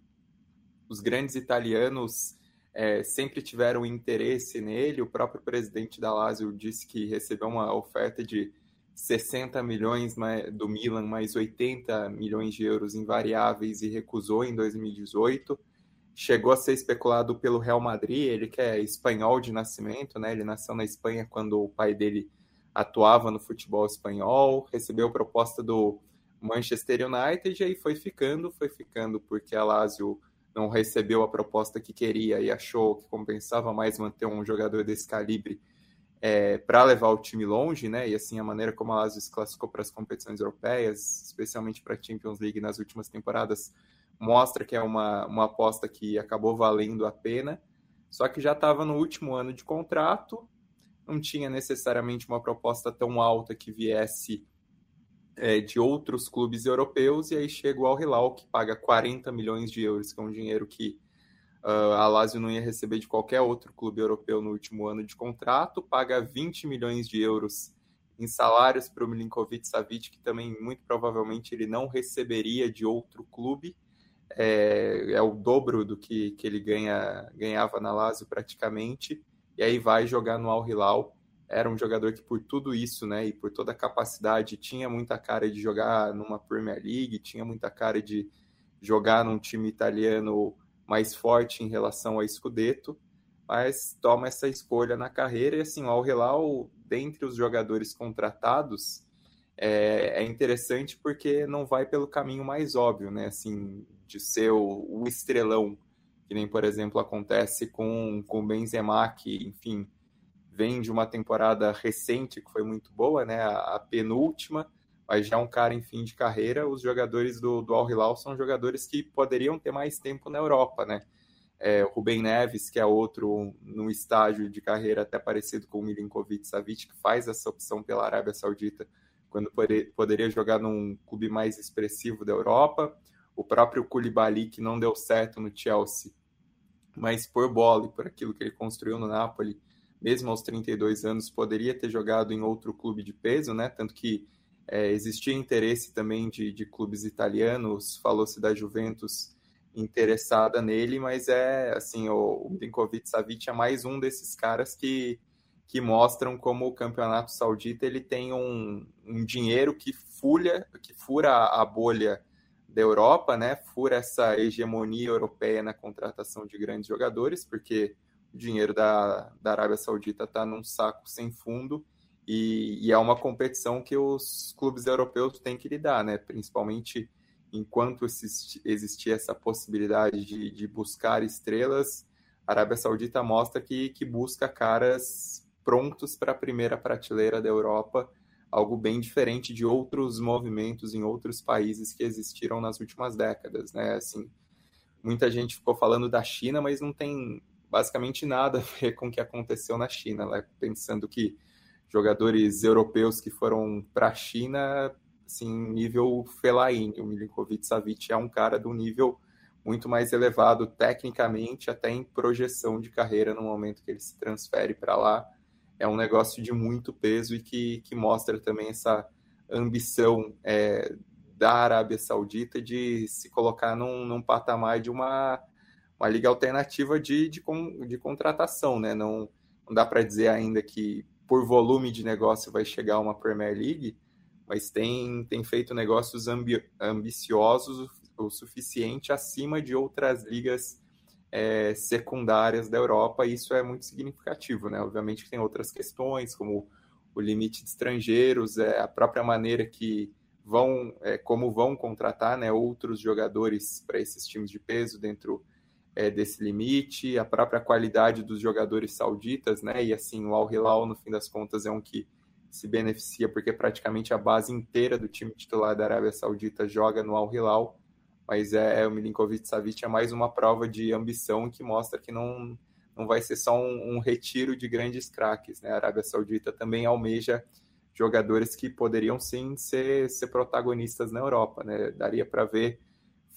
os grandes italianos é, sempre tiveram interesse nele. O próprio presidente da Lazio disse que recebeu uma oferta de 60 milhões do Milan, mais 80 milhões de euros em variáveis e recusou em 2018. Chegou a ser especulado pelo Real Madrid, ele que é espanhol de nascimento, né? Ele nasceu na Espanha quando o pai dele atuava no futebol espanhol, recebeu proposta do Manchester United e aí foi ficando, foi ficando porque a Lazio não recebeu a proposta que queria e achou que compensava mais manter um jogador desse calibre é, para levar o time longe, né? E assim a maneira como a Lazio se classificou para as competições europeias, especialmente para a Champions League nas últimas temporadas, mostra que é uma, uma aposta que acabou valendo a pena. Só que já estava no último ano de contrato, não tinha necessariamente uma proposta tão alta que viesse é, de outros clubes europeus, e aí chega o Al Hilal, que paga 40 milhões de euros, que é um dinheiro que uh, a Lazio não ia receber de qualquer outro clube europeu no último ano de contrato, paga 20 milhões de euros em salários para o Milinkovic Savic, que também muito provavelmente ele não receberia de outro clube, é, é o dobro do que, que ele ganha, ganhava na Lazio praticamente, e aí vai jogar no Al Hilal, era um jogador que por tudo isso, né, e por toda a capacidade, tinha muita cara de jogar numa Premier League, tinha muita cara de jogar num time italiano mais forte em relação ao Scudetto, mas toma essa escolha na carreira e assim, o Al Hilal, dentre os jogadores contratados, é, é, interessante porque não vai pelo caminho mais óbvio, né, assim, de ser o, o estrelão, que nem, por exemplo, acontece com, com Benzema, que, enfim, vem de uma temporada recente que foi muito boa, né? A, a, penúltima, mas já um cara em fim de carreira. Os jogadores do, do Al Hilal são jogadores que poderiam ter mais tempo na Europa, né? É, o Rubem Neves, que é outro no estágio de carreira até parecido com o Milinkovic Savic, que faz essa opção pela Arábia Saudita, quando poder, poderia jogar num clube mais expressivo da Europa. O próprio Koulibaly, que não deu certo no Chelsea, mas por bola e por aquilo que ele construiu no Napoli, mesmo aos 32 anos, poderia ter jogado em outro clube de peso, né? Tanto que é, existia interesse também de, de clubes italianos, falou-se da Juventus interessada nele, mas é assim, o, o Milinkovic Savic é mais um desses caras que, que mostram como o campeonato saudita ele tem um, um dinheiro que fura, que fura a bolha da Europa, né? Fura essa hegemonia europeia na contratação de grandes jogadores, porque o dinheiro da, da Arábia Saudita está num saco sem fundo e, e, é uma competição que os clubes europeus têm que lidar, né? Principalmente enquanto existir essa possibilidade de, de, buscar estrelas, a Arábia Saudita mostra que, que busca caras prontos para a primeira prateleira da Europa, algo bem diferente de outros movimentos em outros países que existiram nas últimas décadas, né? Assim, muita gente ficou falando da China, mas não tem basicamente nada a ver com o que aconteceu na China, né? pensando que jogadores europeus que foram para a China assim, nível Fellaini. O Milinkovic Savic é um cara do nível muito mais elevado tecnicamente, até em projeção de carreira no momento que ele se transfere para lá. É um negócio de muito peso e que, que mostra também essa ambição é, da Arábia Saudita de se colocar num, num patamar de uma, uma liga alternativa de, de, de contratação. Né? Não, não dá para dizer ainda que por volume de negócio vai chegar uma Premier League, mas tem, tem feito negócios ambi ambiciosos o suficiente acima de outras ligas é, secundárias da Europa, e isso é muito significativo. Né? Obviamente tem outras questões, como o limite de estrangeiros, é, a própria maneira que vão, é, como vão contratar né, outros jogadores para esses times de peso dentro é, desse limite, a própria qualidade dos jogadores sauditas, né? E assim, o Al Hilal, no fim das contas, é um que se beneficia porque praticamente a base inteira do time titular da Arábia Saudita joga no Al Hilal, mas é, é o Milinkovic Savic é mais uma prova de ambição que mostra que não não vai ser só um, um retiro de grandes craques, né? A Arábia Saudita também almeja jogadores que poderiam sim ser, ser protagonistas na Europa, né? Daria para ver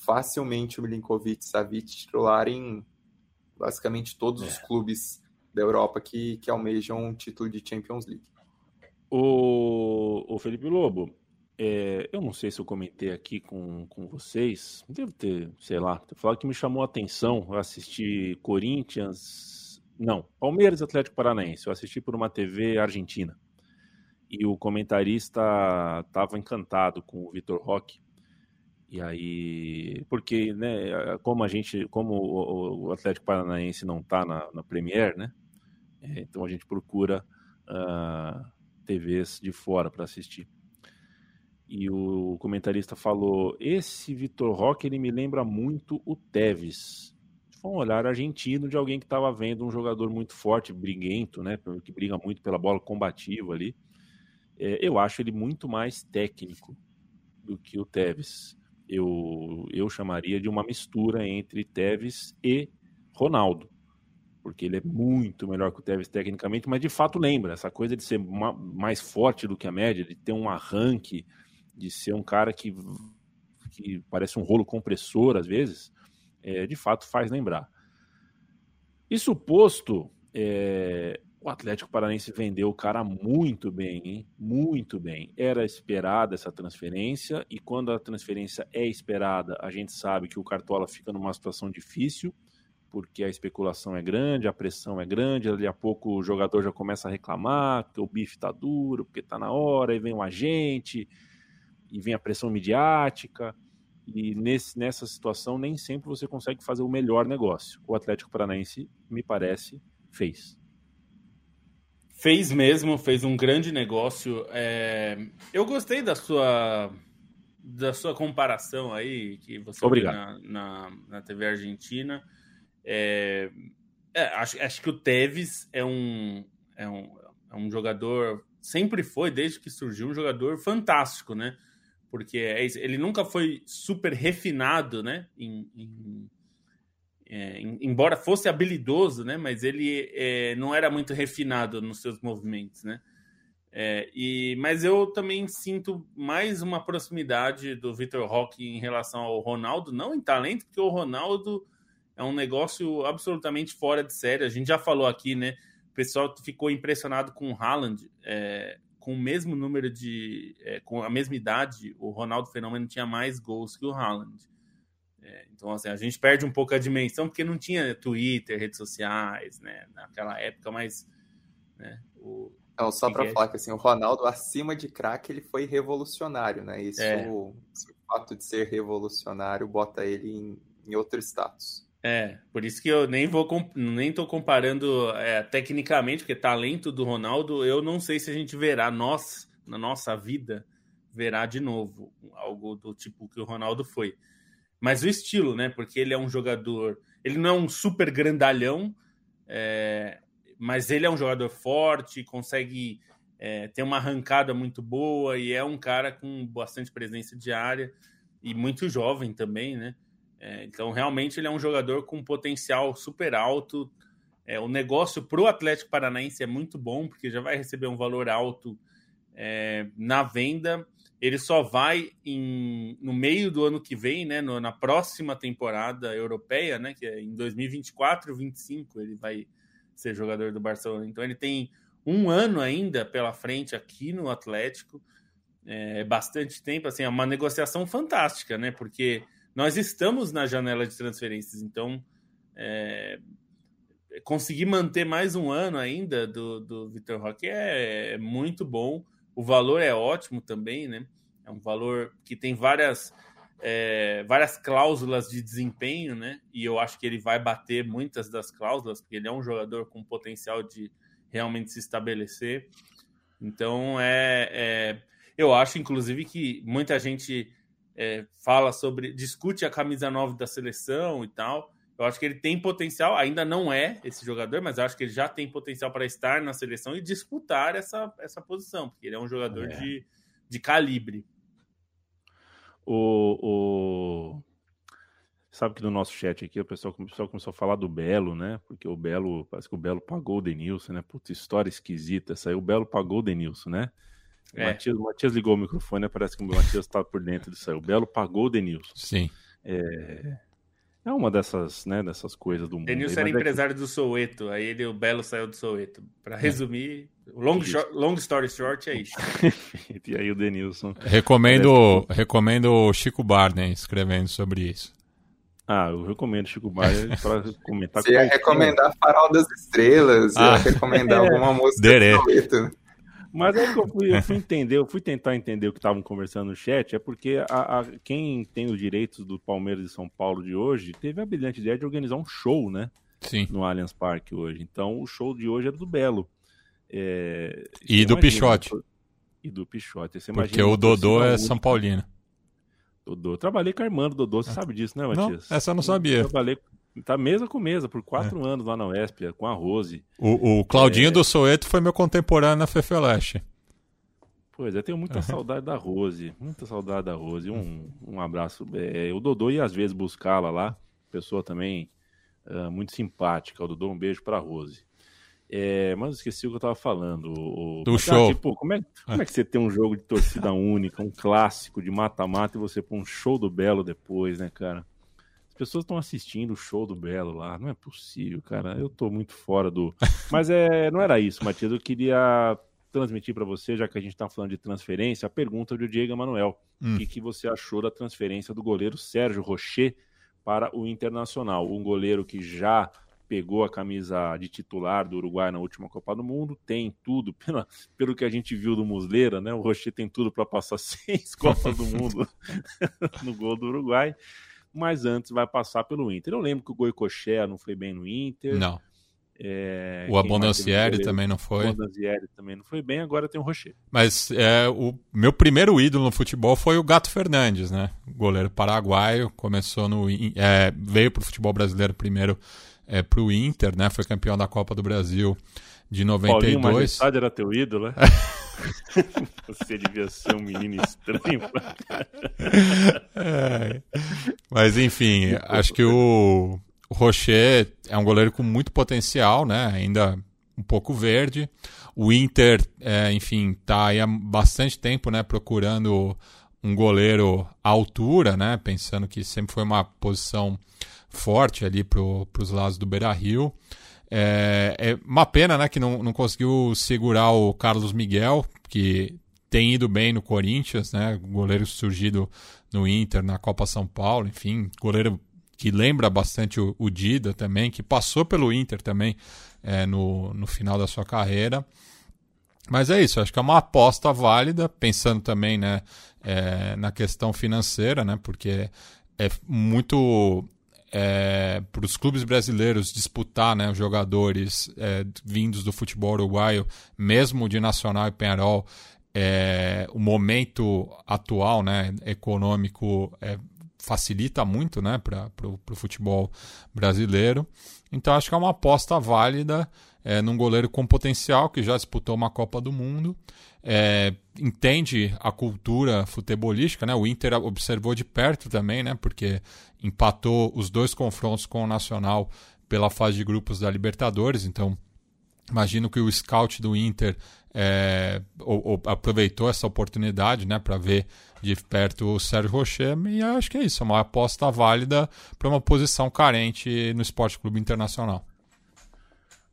facilmente o Milinkovic Savic titular em basicamente todos é. os clubes da Europa que, que almejam um título de Champions League.
O, o Felipe Lobo, é, eu não sei se eu comentei aqui com, com vocês, devo ter, sei lá, falar que me chamou a atenção, eu assisti Corinthians, não, Palmeiras Atlético Paranaense, eu assisti por uma TV argentina, e o comentarista estava encantado com o Vitor Roque, e aí, porque, né, como a gente, como o, Atlético Paranaense não está na, na Premier, né, é, então a gente procura uh, ah, TVs de fora para assistir. E o comentarista falou: esse Vitor Roque ele me lembra muito o Tevez. Foi um olhar argentino de alguém que estava vendo um jogador muito forte, briguento, né, que briga muito pela bola combativa ali. É, eu acho ele muito mais técnico do que o Tevez eu, eu chamaria de uma mistura entre Tevez e Ronaldo, porque ele é muito melhor que o Tevez tecnicamente, mas de fato lembra essa coisa de ser uma, mais forte do que a média, de ter um arranque, de ser um cara que, que parece um rolo compressor às vezes, é, de fato faz lembrar. Isso posto, é, o Atlético Paranaense vendeu o cara muito bem, hein? Muito bem. Era esperada essa transferência e quando a transferência é esperada, a gente sabe que o Cartola fica numa situação difícil, porque a especulação é grande, a pressão é grande, ali a pouco o jogador já começa a reclamar que o bife tá duro, porque tá na hora, e vem um agente, e vem a pressão midiática. E nesse, nessa situação, nem sempre você consegue fazer o melhor negócio. O Atlético Paranaense, me parece, fez.
Fez mesmo, fez um grande negócio. É... Eu gostei da sua da sua comparação aí que você
Obrigado.
Na, na, na, TV Argentina. É... É, acho, acho que o Tevez é um, é, um, é um jogador, sempre foi, desde que surgiu, um jogador fantástico, né? Porque é ele nunca foi super refinado, né? Em, em é, embora fosse habilidoso, né, mas ele é, não era muito refinado nos seus movimentos, né? É, e, mas eu também sinto mais uma proximidade do Vitor Roque em relação ao Ronaldo, não em talento, porque o Ronaldo é um negócio absolutamente fora de série. A gente já falou aqui, né? O pessoal ficou impressionado com o Haaland, é, com o mesmo número de. É, com a mesma idade, o Ronaldo Fenômeno tinha mais gols que o Haaland. É, então, assim, a gente perde um pouco a dimensão porque não tinha Twitter, redes sociais, né, naquela época, mas, né, o...
Não, só para falar que, assim, o Ronaldo, acima de craque, ele foi revolucionário, né, isso, é. o, fato de ser revolucionário bota ele em, em outro status.
É, por isso que eu nem vou nem tô comparando é, tecnicamente, porque talento do Ronaldo, eu não sei se a gente verá nós na nossa vida verá de novo algo do tipo que o Ronaldo foi mas o estilo, né? Porque ele é um jogador. Ele não é um super grandalhão, é, mas ele é um jogador forte, consegue é, ter uma arrancada muito boa e é um cara com bastante presença de área e muito jovem também, né? É, então, realmente, ele é um jogador com potencial super alto. É, o negócio para o Atlético Paranaense é muito bom, porque já vai receber um valor alto é, na venda ele só vai em, no meio do ano que vem, né, no, na próxima temporada europeia, né, que é em 2024, 2025, ele vai ser jogador do Barcelona. Então ele tem um ano ainda pela frente aqui no Atlético, é bastante tempo, assim, é uma negociação fantástica, né, porque nós estamos na janela de transferências, então é, conseguir manter mais um ano ainda do, do Vitor Roque é, é muito bom. O valor é ótimo também, né? É um valor que tem várias, é, várias cláusulas de desempenho, né? E eu acho que ele vai bater muitas das cláusulas, porque ele é um jogador com potencial de realmente se estabelecer. Então, é, é eu acho, inclusive, que muita gente é, fala sobre, discute a camisa 9 da seleção e tal. Eu acho que ele tem potencial, ainda não é esse jogador, mas eu acho que ele já tem potencial para estar na seleção e disputar essa, essa posição, porque ele é um jogador é. De, de calibre.
O, o... Sabe que no nosso chat aqui o pessoal, o pessoal começou a falar do Belo, né? Porque o Belo, parece que o Belo pagou o Denilson, né? Puta, história esquisita. Saiu o Belo pagou o Denilson, né? O, é. Matias, o Matias ligou o microfone, né? parece que o Matias estava por dentro disso aí. O Belo pagou o Denilson.
Sim.
É, é uma dessas, né, dessas coisas do mundo.
Denilson era empresário é que... do Soueto, aí ele, o Belo saiu do Soueto. Para é. resumir, long, short, long story short é isso.
e aí o Denilson.
Recomendo, parece... recomendo o Chico Barney escrevendo sobre isso.
Ah, eu recomendo Chico Barney para comentar.
Você ia recomendar Farol das Estrelas, ah. ia recomendar alguma música
do Soueto.
Mas aí que eu fui, eu fui entender, eu fui tentar entender o que estavam conversando no chat, é porque a, a, quem tem os direitos do Palmeiras de São Paulo de hoje teve a brilhante ideia de organizar um show, né?
Sim.
No Allianz Parque hoje. Então o show de hoje era do Belo. É,
e do imagina, Pichote.
E do Pichote.
Você porque o Dodô é São Paulino.
Dodô. Eu trabalhei com a irmã do Dodô, você é. sabe disso, né, Matias?
Não, essa eu não sabia. Eu
trabalhei Tá mesa com mesa por quatro é. anos lá na UESP, com a Rose.
O, o Claudinho é... do Soeto foi meu contemporâneo na Fefeleche.
Pois é, tenho muita uhum. saudade da Rose. Muita saudade da Rose. Um, um abraço. É, o Dodô ia às vezes buscá-la lá. Pessoa também uh, muito simpática. O Dodô, um beijo pra Rose. É, mas esqueci o que eu tava falando. O,
Do show.
Tipo, como, é, como é que você tem um jogo de torcida única, um clássico de mata-mata e você põe um show do Belo depois, né, cara? Pessoas estão assistindo o show do Belo lá. Não é possível, cara. Eu tô muito fora do. Mas é, não era isso, Matias. Eu queria transmitir para você, já que a gente está falando de transferência, a pergunta do Diego Emanuel. Hum. O que, que você achou da transferência do goleiro Sérgio Rocher para o Internacional? Um goleiro que já pegou a camisa de titular do Uruguai na última Copa do Mundo, tem tudo, pela, pelo que a gente viu do Musleira, né? O Rocher tem tudo para passar seis Copas do Mundo no gol do Uruguai mas antes vai passar pelo Inter. Eu lembro que o Goicoechea não foi bem no Inter.
Não. É, o Abondancieri também não foi. O
Abondancieri também não foi bem, agora tem o Rocher.
Mas é, o meu primeiro ídolo no futebol foi o Gato Fernandes, né? Goleiro paraguaio, começou no. É, veio para o futebol brasileiro primeiro é, para o Inter, né? Foi campeão da Copa do Brasil de 92. Paulinho
Majestade era teu ídolo, né? Você devia ser um menino estranho.
é. Mas enfim, acho que o, Rocher é um goleiro com muito potencial, né? Ainda um pouco verde. O Inter, é, enfim, tá aí há bastante tempo, né? Procurando um goleiro à altura, né? Pensando que sempre foi uma posição forte ali para os lados do Beira Rio. É, é, uma pena né, que não, não conseguiu segurar o Carlos Miguel, que tem ido bem no Corinthians, né? Goleiro surgido no Inter, na Copa São Paulo, enfim, goleiro que lembra bastante o, o Dida também, que passou pelo Inter também é, no, no final da sua carreira. Mas é isso, acho que é uma aposta válida, pensando também né, é, na questão financeira, né? Porque é muito é, para os clubes brasileiros disputar né, jogadores é, vindos do futebol uruguaio, mesmo de Nacional e Penharol, é, o momento atual né, econômico é, facilita muito né, para o futebol brasileiro. Então acho que é uma aposta válida é, num goleiro com potencial que já disputou uma Copa do Mundo. É, entende a cultura futebolística, né? O Inter observou de perto também, né? Porque empatou os dois confrontos com o Nacional pela fase de grupos da Libertadores, então Imagino que o scout do Inter é, ou, ou aproveitou essa oportunidade né, para ver de perto o Sérgio Rocher e acho que é isso, é uma aposta válida para uma posição carente no Esporte Clube Internacional.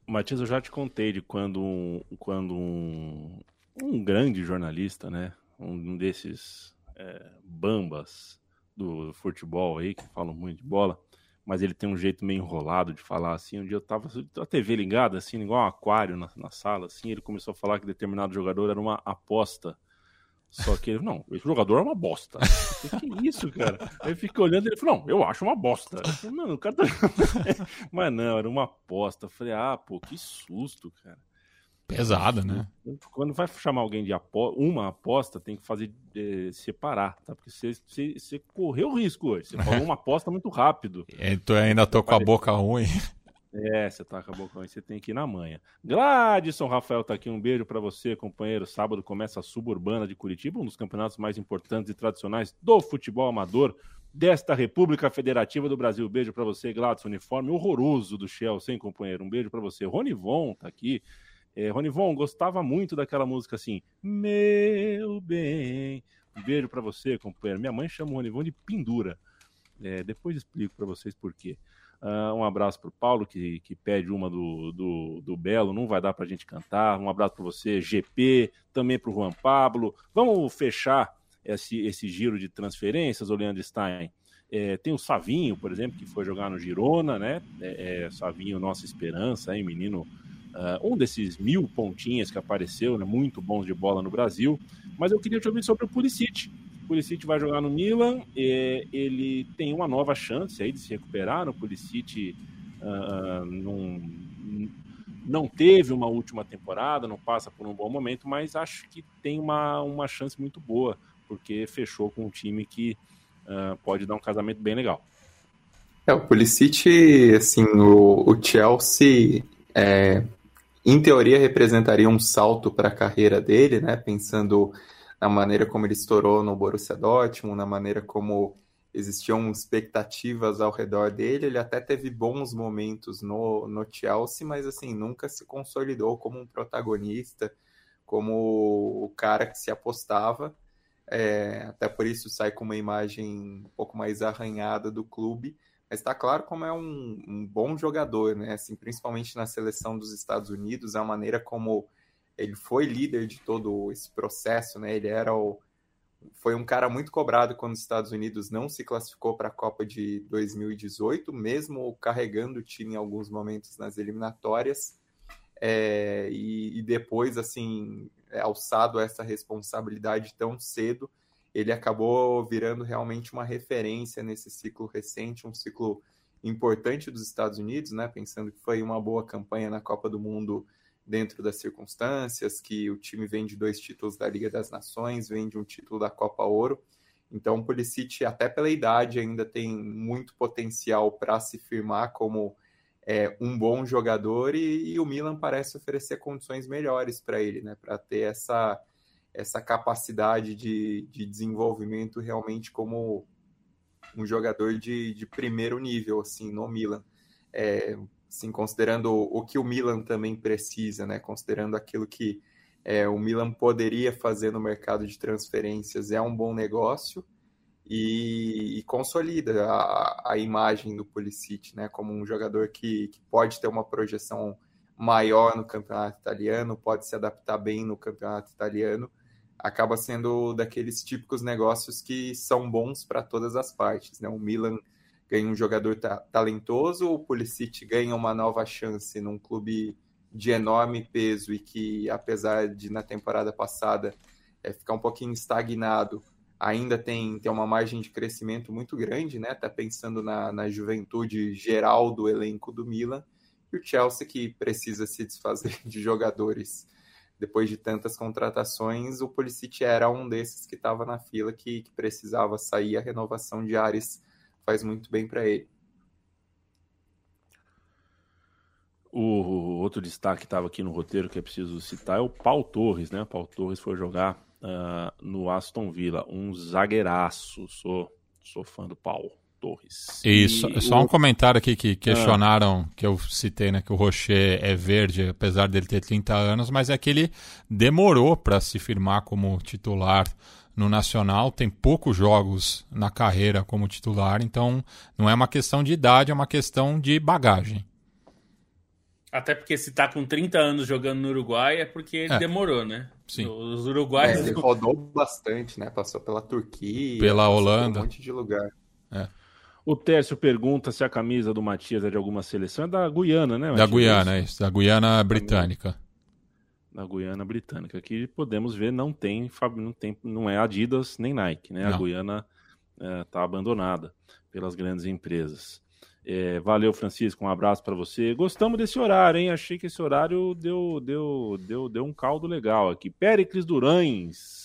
Matias, eu já te contei de quando quando um, um grande jornalista, né, um desses é, bambas do futebol aí, que falam muito de bola, mas ele tem um jeito meio enrolado de falar assim. Um dia eu tava a TV ligada, assim, igual um aquário na, na sala, assim, ele começou a falar que determinado jogador era uma aposta. Só que ele, não, esse jogador é uma bosta. Que isso, cara? Aí fiquei olhando e ele falou, não, eu acho uma bosta. Falei, Mano, o cara tá... Mas não, era uma aposta. Eu falei, ah, pô, que susto, cara.
Pesada, né?
Quando vai chamar alguém de apo... uma aposta, tem que fazer é, separar, tá? Porque você, você, você correu risco hoje. Você falou uma aposta muito rápido.
Então ainda tô com a boca ruim.
É, você tá com a boca ruim, você tem que ir na manhã. Gladson Rafael tá aqui, um beijo para você, companheiro. Sábado começa a Suburbana de Curitiba, um dos campeonatos mais importantes e tradicionais do futebol amador desta República Federativa do Brasil. Beijo para você, Gladson, uniforme horroroso do Chelsea, hein, companheiro? Um beijo para você. Ronivon tá aqui. É, Ronivon, gostava muito daquela música assim, meu bem. Um beijo para você, companheiro. Minha mãe chama o Ronivon de Pendura. É, depois explico para vocês por quê. Uh, um abraço para o Paulo, que, que pede uma do, do, do Belo, não vai dar para a gente cantar. Um abraço para você, GP, também para o Juan Pablo. Vamos fechar esse, esse giro de transferências, o Leandro Stein. É, tem o Savinho, por exemplo, que foi jogar no Girona, né? É, é, Savinho, nossa esperança, hein? menino Uh, um desses mil pontinhas que apareceu, né, muito bons de bola no Brasil. Mas eu queria te ouvir sobre o Pulisic. O Pulisic vai jogar no Milan, ele tem uma nova chance aí de se recuperar. O Pulisic uh, não, não teve uma última temporada, não passa por um bom momento, mas acho que tem uma, uma chance muito boa, porque fechou com um time que uh, pode dar um casamento bem legal.
É, o Pulisic, assim, o, o Chelsea é, em teoria representaria um salto para a carreira dele, né? Pensando na maneira como ele estourou no Borussia Dortmund, na maneira como existiam expectativas ao redor dele. Ele até teve bons momentos no, no Chelsea, mas assim nunca se consolidou como um protagonista, como o cara que se apostava. É, até por isso sai com uma imagem um pouco mais arranhada do clube. Mas está claro como é um, um, bom jogador, né? Assim, principalmente na seleção dos Estados Unidos, a maneira como ele foi líder de todo esse processo, né? Ele era o, foi um cara muito cobrado quando os Estados Unidos não se classificou para a Copa de 2018, mesmo carregando o time em alguns momentos nas eliminatórias. É, e, e, depois, assim, é, alçado essa responsabilidade tão cedo, ele acabou virando realmente uma referência nesse ciclo recente, um ciclo importante dos Estados Unidos, né? Pensando que foi uma boa campanha na Copa do Mundo dentro das circunstâncias, que o time vem de dois títulos da Liga das Nações, vem de um título da Copa Ouro. Então, o Pulisic, até pela idade, ainda tem muito potencial para se firmar como é, um bom jogador e, e, o Milan parece oferecer condições melhores para ele, né? Para ter essa essa capacidade de, de desenvolvimento realmente como um jogador de, de primeiro nível, assim, no Milan. É, assim, considerando o, que o Milan também precisa, né? Considerando aquilo que é, o Milan poderia fazer no mercado de transferências, é um bom negócio e, e consolida a, a, imagem do Pulisic, né? Como um jogador que, que pode ter uma projeção maior no campeonato italiano, pode se adaptar bem no campeonato italiano acaba sendo daqueles típicos negócios que são bons para todas as partes. Né? O Milan ganha um jogador ta talentoso, o Pulisic ganha uma nova chance num clube de enorme peso e que, apesar de na temporada passada é, ficar um pouquinho estagnado, ainda tem, tem uma margem de crescimento muito grande, né? Tá pensando na, na juventude geral do elenco do Milan. E o Chelsea que precisa se desfazer de jogadores depois de tantas contratações, o Pulisic era um desses que estava na fila que, que, precisava sair. A renovação de Ares faz muito bem para ele.
O outro destaque que estava aqui no roteiro que é preciso citar é o Paul Torres, né? Paul Torres foi jogar uh, no Aston Villa, um zagueiraço. Sou, sou fã do Paul. Torres.
Isso, e só o... um comentário aqui que questionaram, ah. que eu citei, né, que o Rocher é verde, apesar dele ter 30 anos, mas é que ele demorou para se firmar como titular no Nacional, tem poucos jogos na carreira como titular, então não é uma questão de idade, é uma questão de bagagem.
Até porque se tá com 30 anos jogando no Uruguai é porque ele é. demorou, né?
Sim.
Os uruguaios.
É, ele rodou bastante, né? Passou pela Turquia,
pela Holanda.
um monte de lugar.
É. O Tércio pergunta se a camisa do Matias é de alguma seleção. É da Guiana, né?
Matias? Da Guiana, é isso. Da Guiana Britânica.
Da Guiana Britânica. Aqui podemos ver, não tem, não tem, não é Adidas nem Nike, né? Não. A Guiana está é, abandonada pelas grandes empresas. É, valeu, Francisco, um abraço para você. Gostamos desse horário, hein? Achei que esse horário deu, deu, deu, deu um caldo legal aqui. Péricles Durães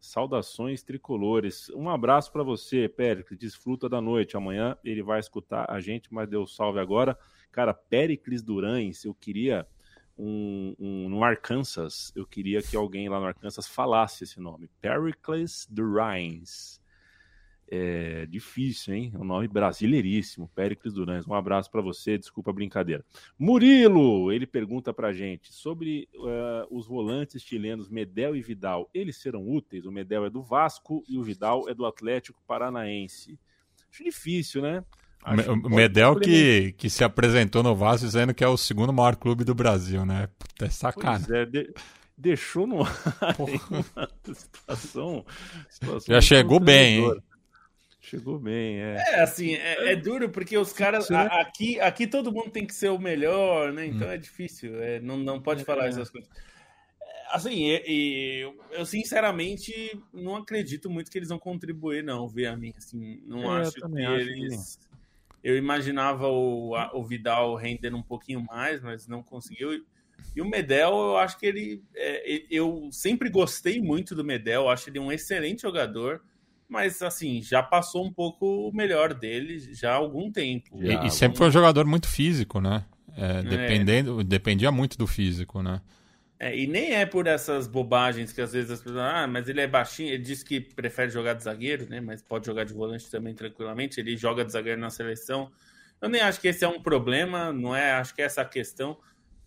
Saudações tricolores. Um abraço para você, Péricles. Desfruta da noite. Amanhã ele vai escutar a gente, mas deu salve agora. Cara, Péricles Durães, eu queria um, um, no Arkansas, eu queria que alguém lá no Arkansas falasse esse nome. Pericles Durães. É difícil, hein? É um nome brasileiríssimo, Péricles Durães. Um abraço para você, desculpa a brincadeira. Murilo, ele pergunta pra gente sobre uh, os volantes chilenos Medel e Vidal. Eles serão úteis? O Medel é do Vasco e o Vidal é do Atlético Paranaense. Acho difícil, né?
Acho o Medel que, que se apresentou no Vasco dizendo que é o segundo maior clube do Brasil, né? Puta, é sacana.
Pois é, de deixou no ar situação,
situação Já chegou bem, hein?
Chegou bem, é.
É, assim, é, é duro porque os caras. A, aqui, aqui todo mundo tem que ser o melhor, né? Então hum. é difícil. É, não, não pode falar é. essas coisas. É, assim, e, e, eu sinceramente não acredito muito que eles vão contribuir, não, ver a mim. Assim, não acho que acho eles. Que... Eu imaginava o, a, o Vidal rendendo um pouquinho mais, mas não conseguiu. E o Medel, eu acho que ele. É, eu sempre gostei muito do Medel, acho ele um excelente jogador mas assim, já passou um pouco o melhor dele já há algum tempo.
E, e sempre foi um jogador muito físico, né? É, é. dependendo, é. Dependia muito do físico, né?
É, e nem é por essas bobagens que às vezes as pessoas. Ah, mas ele é baixinho, ele diz que prefere jogar de zagueiro, né? Mas pode jogar de volante também tranquilamente. Ele joga de zagueiro na seleção. Eu nem acho que esse é um problema, não é? Acho que é essa a questão.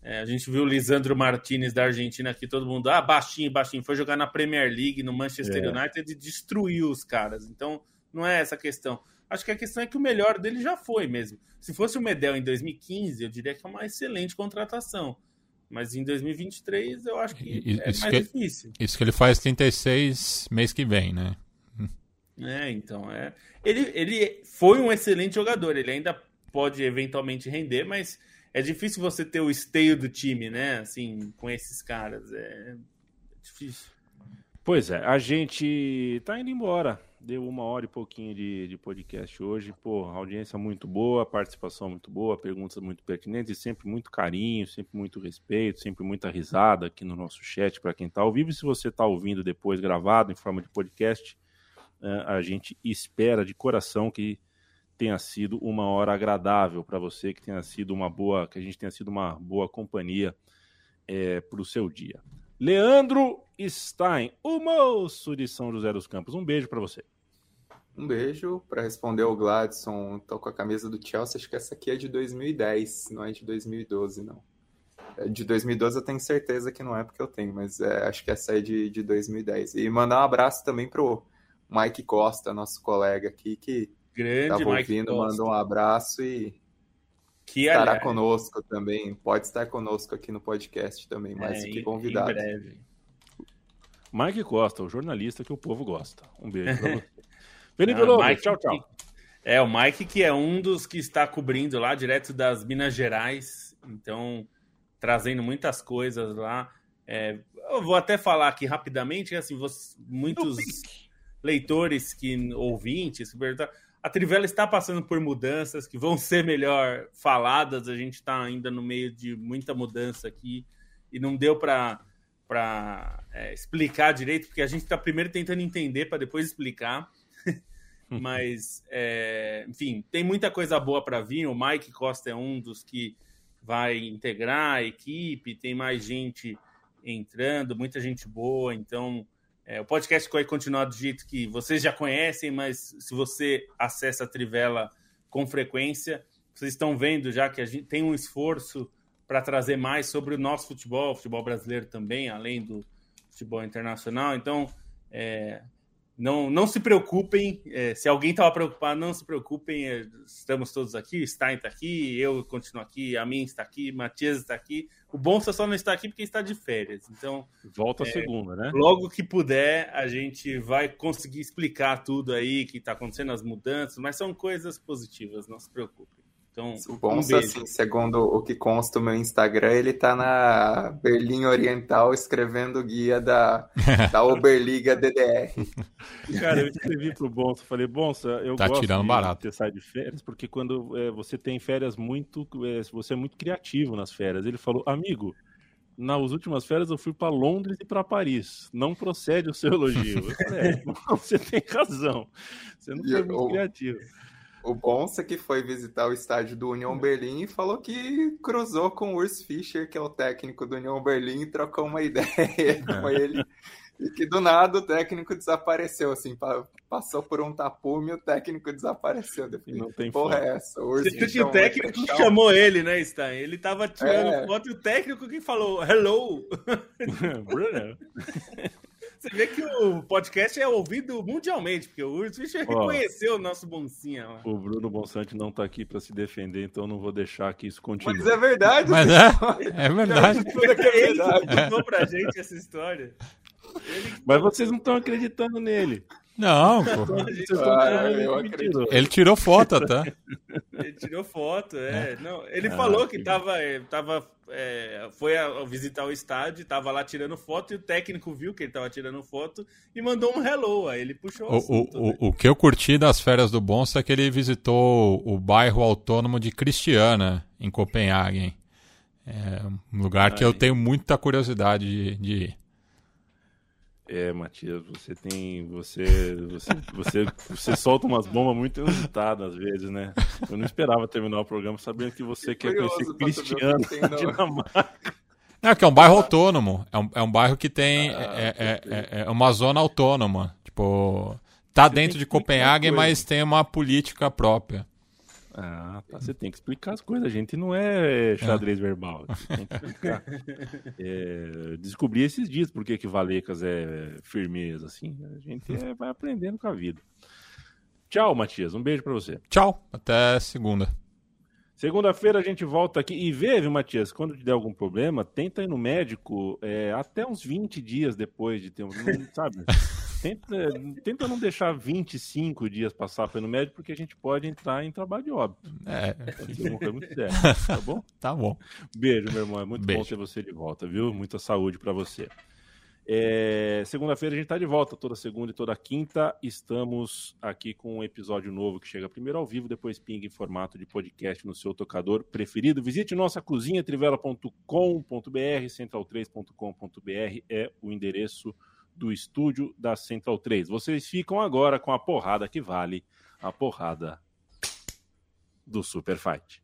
É, a gente viu o Lisandro Martinez da Argentina aqui, todo mundo, ah, baixinho, baixinho, foi jogar na Premier League, no Manchester é. United e destruiu os caras. Então, não é essa a questão. Acho que a questão é que o melhor dele já foi mesmo. Se fosse o Medel em 2015, eu diria que é uma excelente contratação. Mas em 2023 eu acho que é isso mais
que,
difícil.
Isso que ele faz 36 mês que vem, né?
É, então, é. Ele, ele foi um excelente jogador, ele ainda pode eventualmente render, mas é difícil você ter o esteio do time, né? Assim, com esses caras. É difícil.
Pois é, a gente tá indo embora. Deu uma hora e pouquinho de, de podcast hoje. Pô, audiência muito boa, participação muito boa, perguntas muito pertinentes e sempre muito carinho, sempre muito respeito, sempre muita risada aqui no nosso chat para quem tá ao vivo. E se você tá ouvindo depois gravado em forma de podcast, eh, a gente espera de coração que tenha sido uma hora agradável para você, que tenha sido uma boa, que a gente tenha sido uma boa companhia é, para o seu dia. Leandro Stein, o moço de São José dos Campos. Um beijo para você.
Um beijo para responder ao Gladson. Tô com a camisa do Chelsea, acho que essa aqui é de 2010, não é de 2012, não. É de 2012 eu tenho certeza que não é porque eu tenho, mas é, acho que essa é de, de 2010. E mandar um abraço também pro Mike Costa, nosso colega aqui, que
Grande Tava
Mike ouvindo, manda um abraço e que, estará aliás, conosco também. Pode estar conosco aqui no podcast também, mas é, que convidado. Em breve.
Mike Costa, o jornalista que o povo gosta. Um beijo pra você. Felipe ah, Lobo, tchau, tchau.
É, o Mike que é um dos que está cobrindo lá, direto das Minas Gerais. Então, trazendo muitas coisas lá. É, eu vou até falar aqui rapidamente, assim, você, muitos leitores que ouvintes que perguntaram, a Trivela está passando por mudanças que vão ser melhor faladas. A gente está ainda no meio de muita mudança aqui e não deu para é, explicar direito, porque a gente está primeiro tentando entender para depois explicar. Mas, é, enfim, tem muita coisa boa para vir. O Mike Costa é um dos que vai integrar a equipe, tem mais gente entrando, muita gente boa. Então, É, o podcast vai continuar do jeito que vocês já conhecem, mas se você acessa a Trivela com frequência, vocês estão vendo já que a gente tem um esforço para trazer mais sobre o nosso futebol, futebol brasileiro também, além do futebol internacional. Então, é, não, não se preocupem. É, se alguém estava preocupado, não se preocupem. É, estamos todos aqui. Stein está aqui, eu continuo aqui, a mim está aqui, Matias está aqui. O Bonsa só não está aqui porque está de férias. Então.
Volta a é, segunda, né?
Logo que puder, a gente vai conseguir explicar tudo aí que está acontecendo, as mudanças, mas são coisas positivas, não se preocupem. Então,
o Bonsa, um assim, segundo o que consta no meu Instagram, ele tá na Berlim Oriental escrevendo guia da, da Oberliga DDR.
Cara, eu escrevi pro Bonsa, falei, Bonsa, eu
tá
gosto
tirando
de
barato.
ter saído de férias, porque quando é, você tem férias muito. É, você é muito criativo nas férias. Ele falou, amigo, nas últimas férias eu fui para Londres e para Paris. Não procede o seu elogio. Eu falei, é, você tem razão. Você não foi muito criativo.
O Bonsa que foi visitar o estádio do União Berlim e falou que cruzou com o Urs Fischer, que é o técnico do União Berlim, e trocou uma ideia com é. ele. E que do nada o técnico desapareceu, assim, passou por um tapume e o técnico desapareceu.
E não tem
Porra, é essa?
O, Urs Fischer, o técnico chamou ele, né, Stein? Ele tava tirando é. foto e o técnico que falou, hello! Bruno. Você vê que o podcast é ouvido mundialmente, porque o Urs Fischer reconheceu o nosso Boncinha. Lá.
O Bruno Bonsante não está aqui para se defender, então não vou deixar que isso continue.
Mas é verdade.
Mas é, é verdade.
Ele contou pra gente essa história.
Mas vocês não estão acreditando nele.
Não, pô. Ah, ele tirou foto até.
Ele tirou foto, é. é. Não, ele ah, falou que, tava, é, tava é, foi a, a visitar o estádio, tava lá tirando foto e o técnico viu que ele tava tirando foto e mandou um hello. Aí ele puxou
o, assunto, o, né? o, o, que eu curti das férias do Bonsa é que ele visitou o bairro autônomo de Cristiana, em Copenhague. É um lugar que eu tenho muita curiosidade de, de ir.
É, Matias, você tem. Você, você, você, você solta umas bombas muito inusitadas às vezes, né? Eu não esperava terminar o programa sabendo que você quer conhecer Cristiano na Dinamarca.
É, que é um bairro autônomo. É um, é um bairro que tem. Ah, é, é, é, é, uma zona autônoma. Tipo. Tá você dentro de Copenhague, mas tem uma política própria.
Ah, tá. Você tem que explicar as coisas. A gente não é xadrez é. verbal. Tem que explicar. é, descobri esses dias por que Valecas é firmeza, assim. A gente é, vai aprendendo com a vida. Tchau, Matias. Um beijo para você.
Tchau. Até segunda.
Segunda-feira a gente volta aqui e vê, viu, Matias? Quando te der algum problema, tenta ir no médico é, até uns 20 dias depois de ter um. Sabe? Tenta, tenta não deixar 25 dias passar pelo médico, porque a gente pode entrar em trabalho de óbito.
É.
muito sério, tá bom?
tá bom.
Beijo, meu irmão. É muito Beijo. bom ter você de volta, viu? Muita saúde para você. É, Segunda-feira a gente está de volta, toda segunda e toda quinta. Estamos aqui com um episódio novo que chega primeiro ao vivo, depois pinga em formato de podcast no seu tocador preferido. Visite nossa cozinha trivela.com.br, central3.com.br é o endereço do estúdio da Central 3. Vocês ficam agora com a porrada que vale a porrada do Super Fight.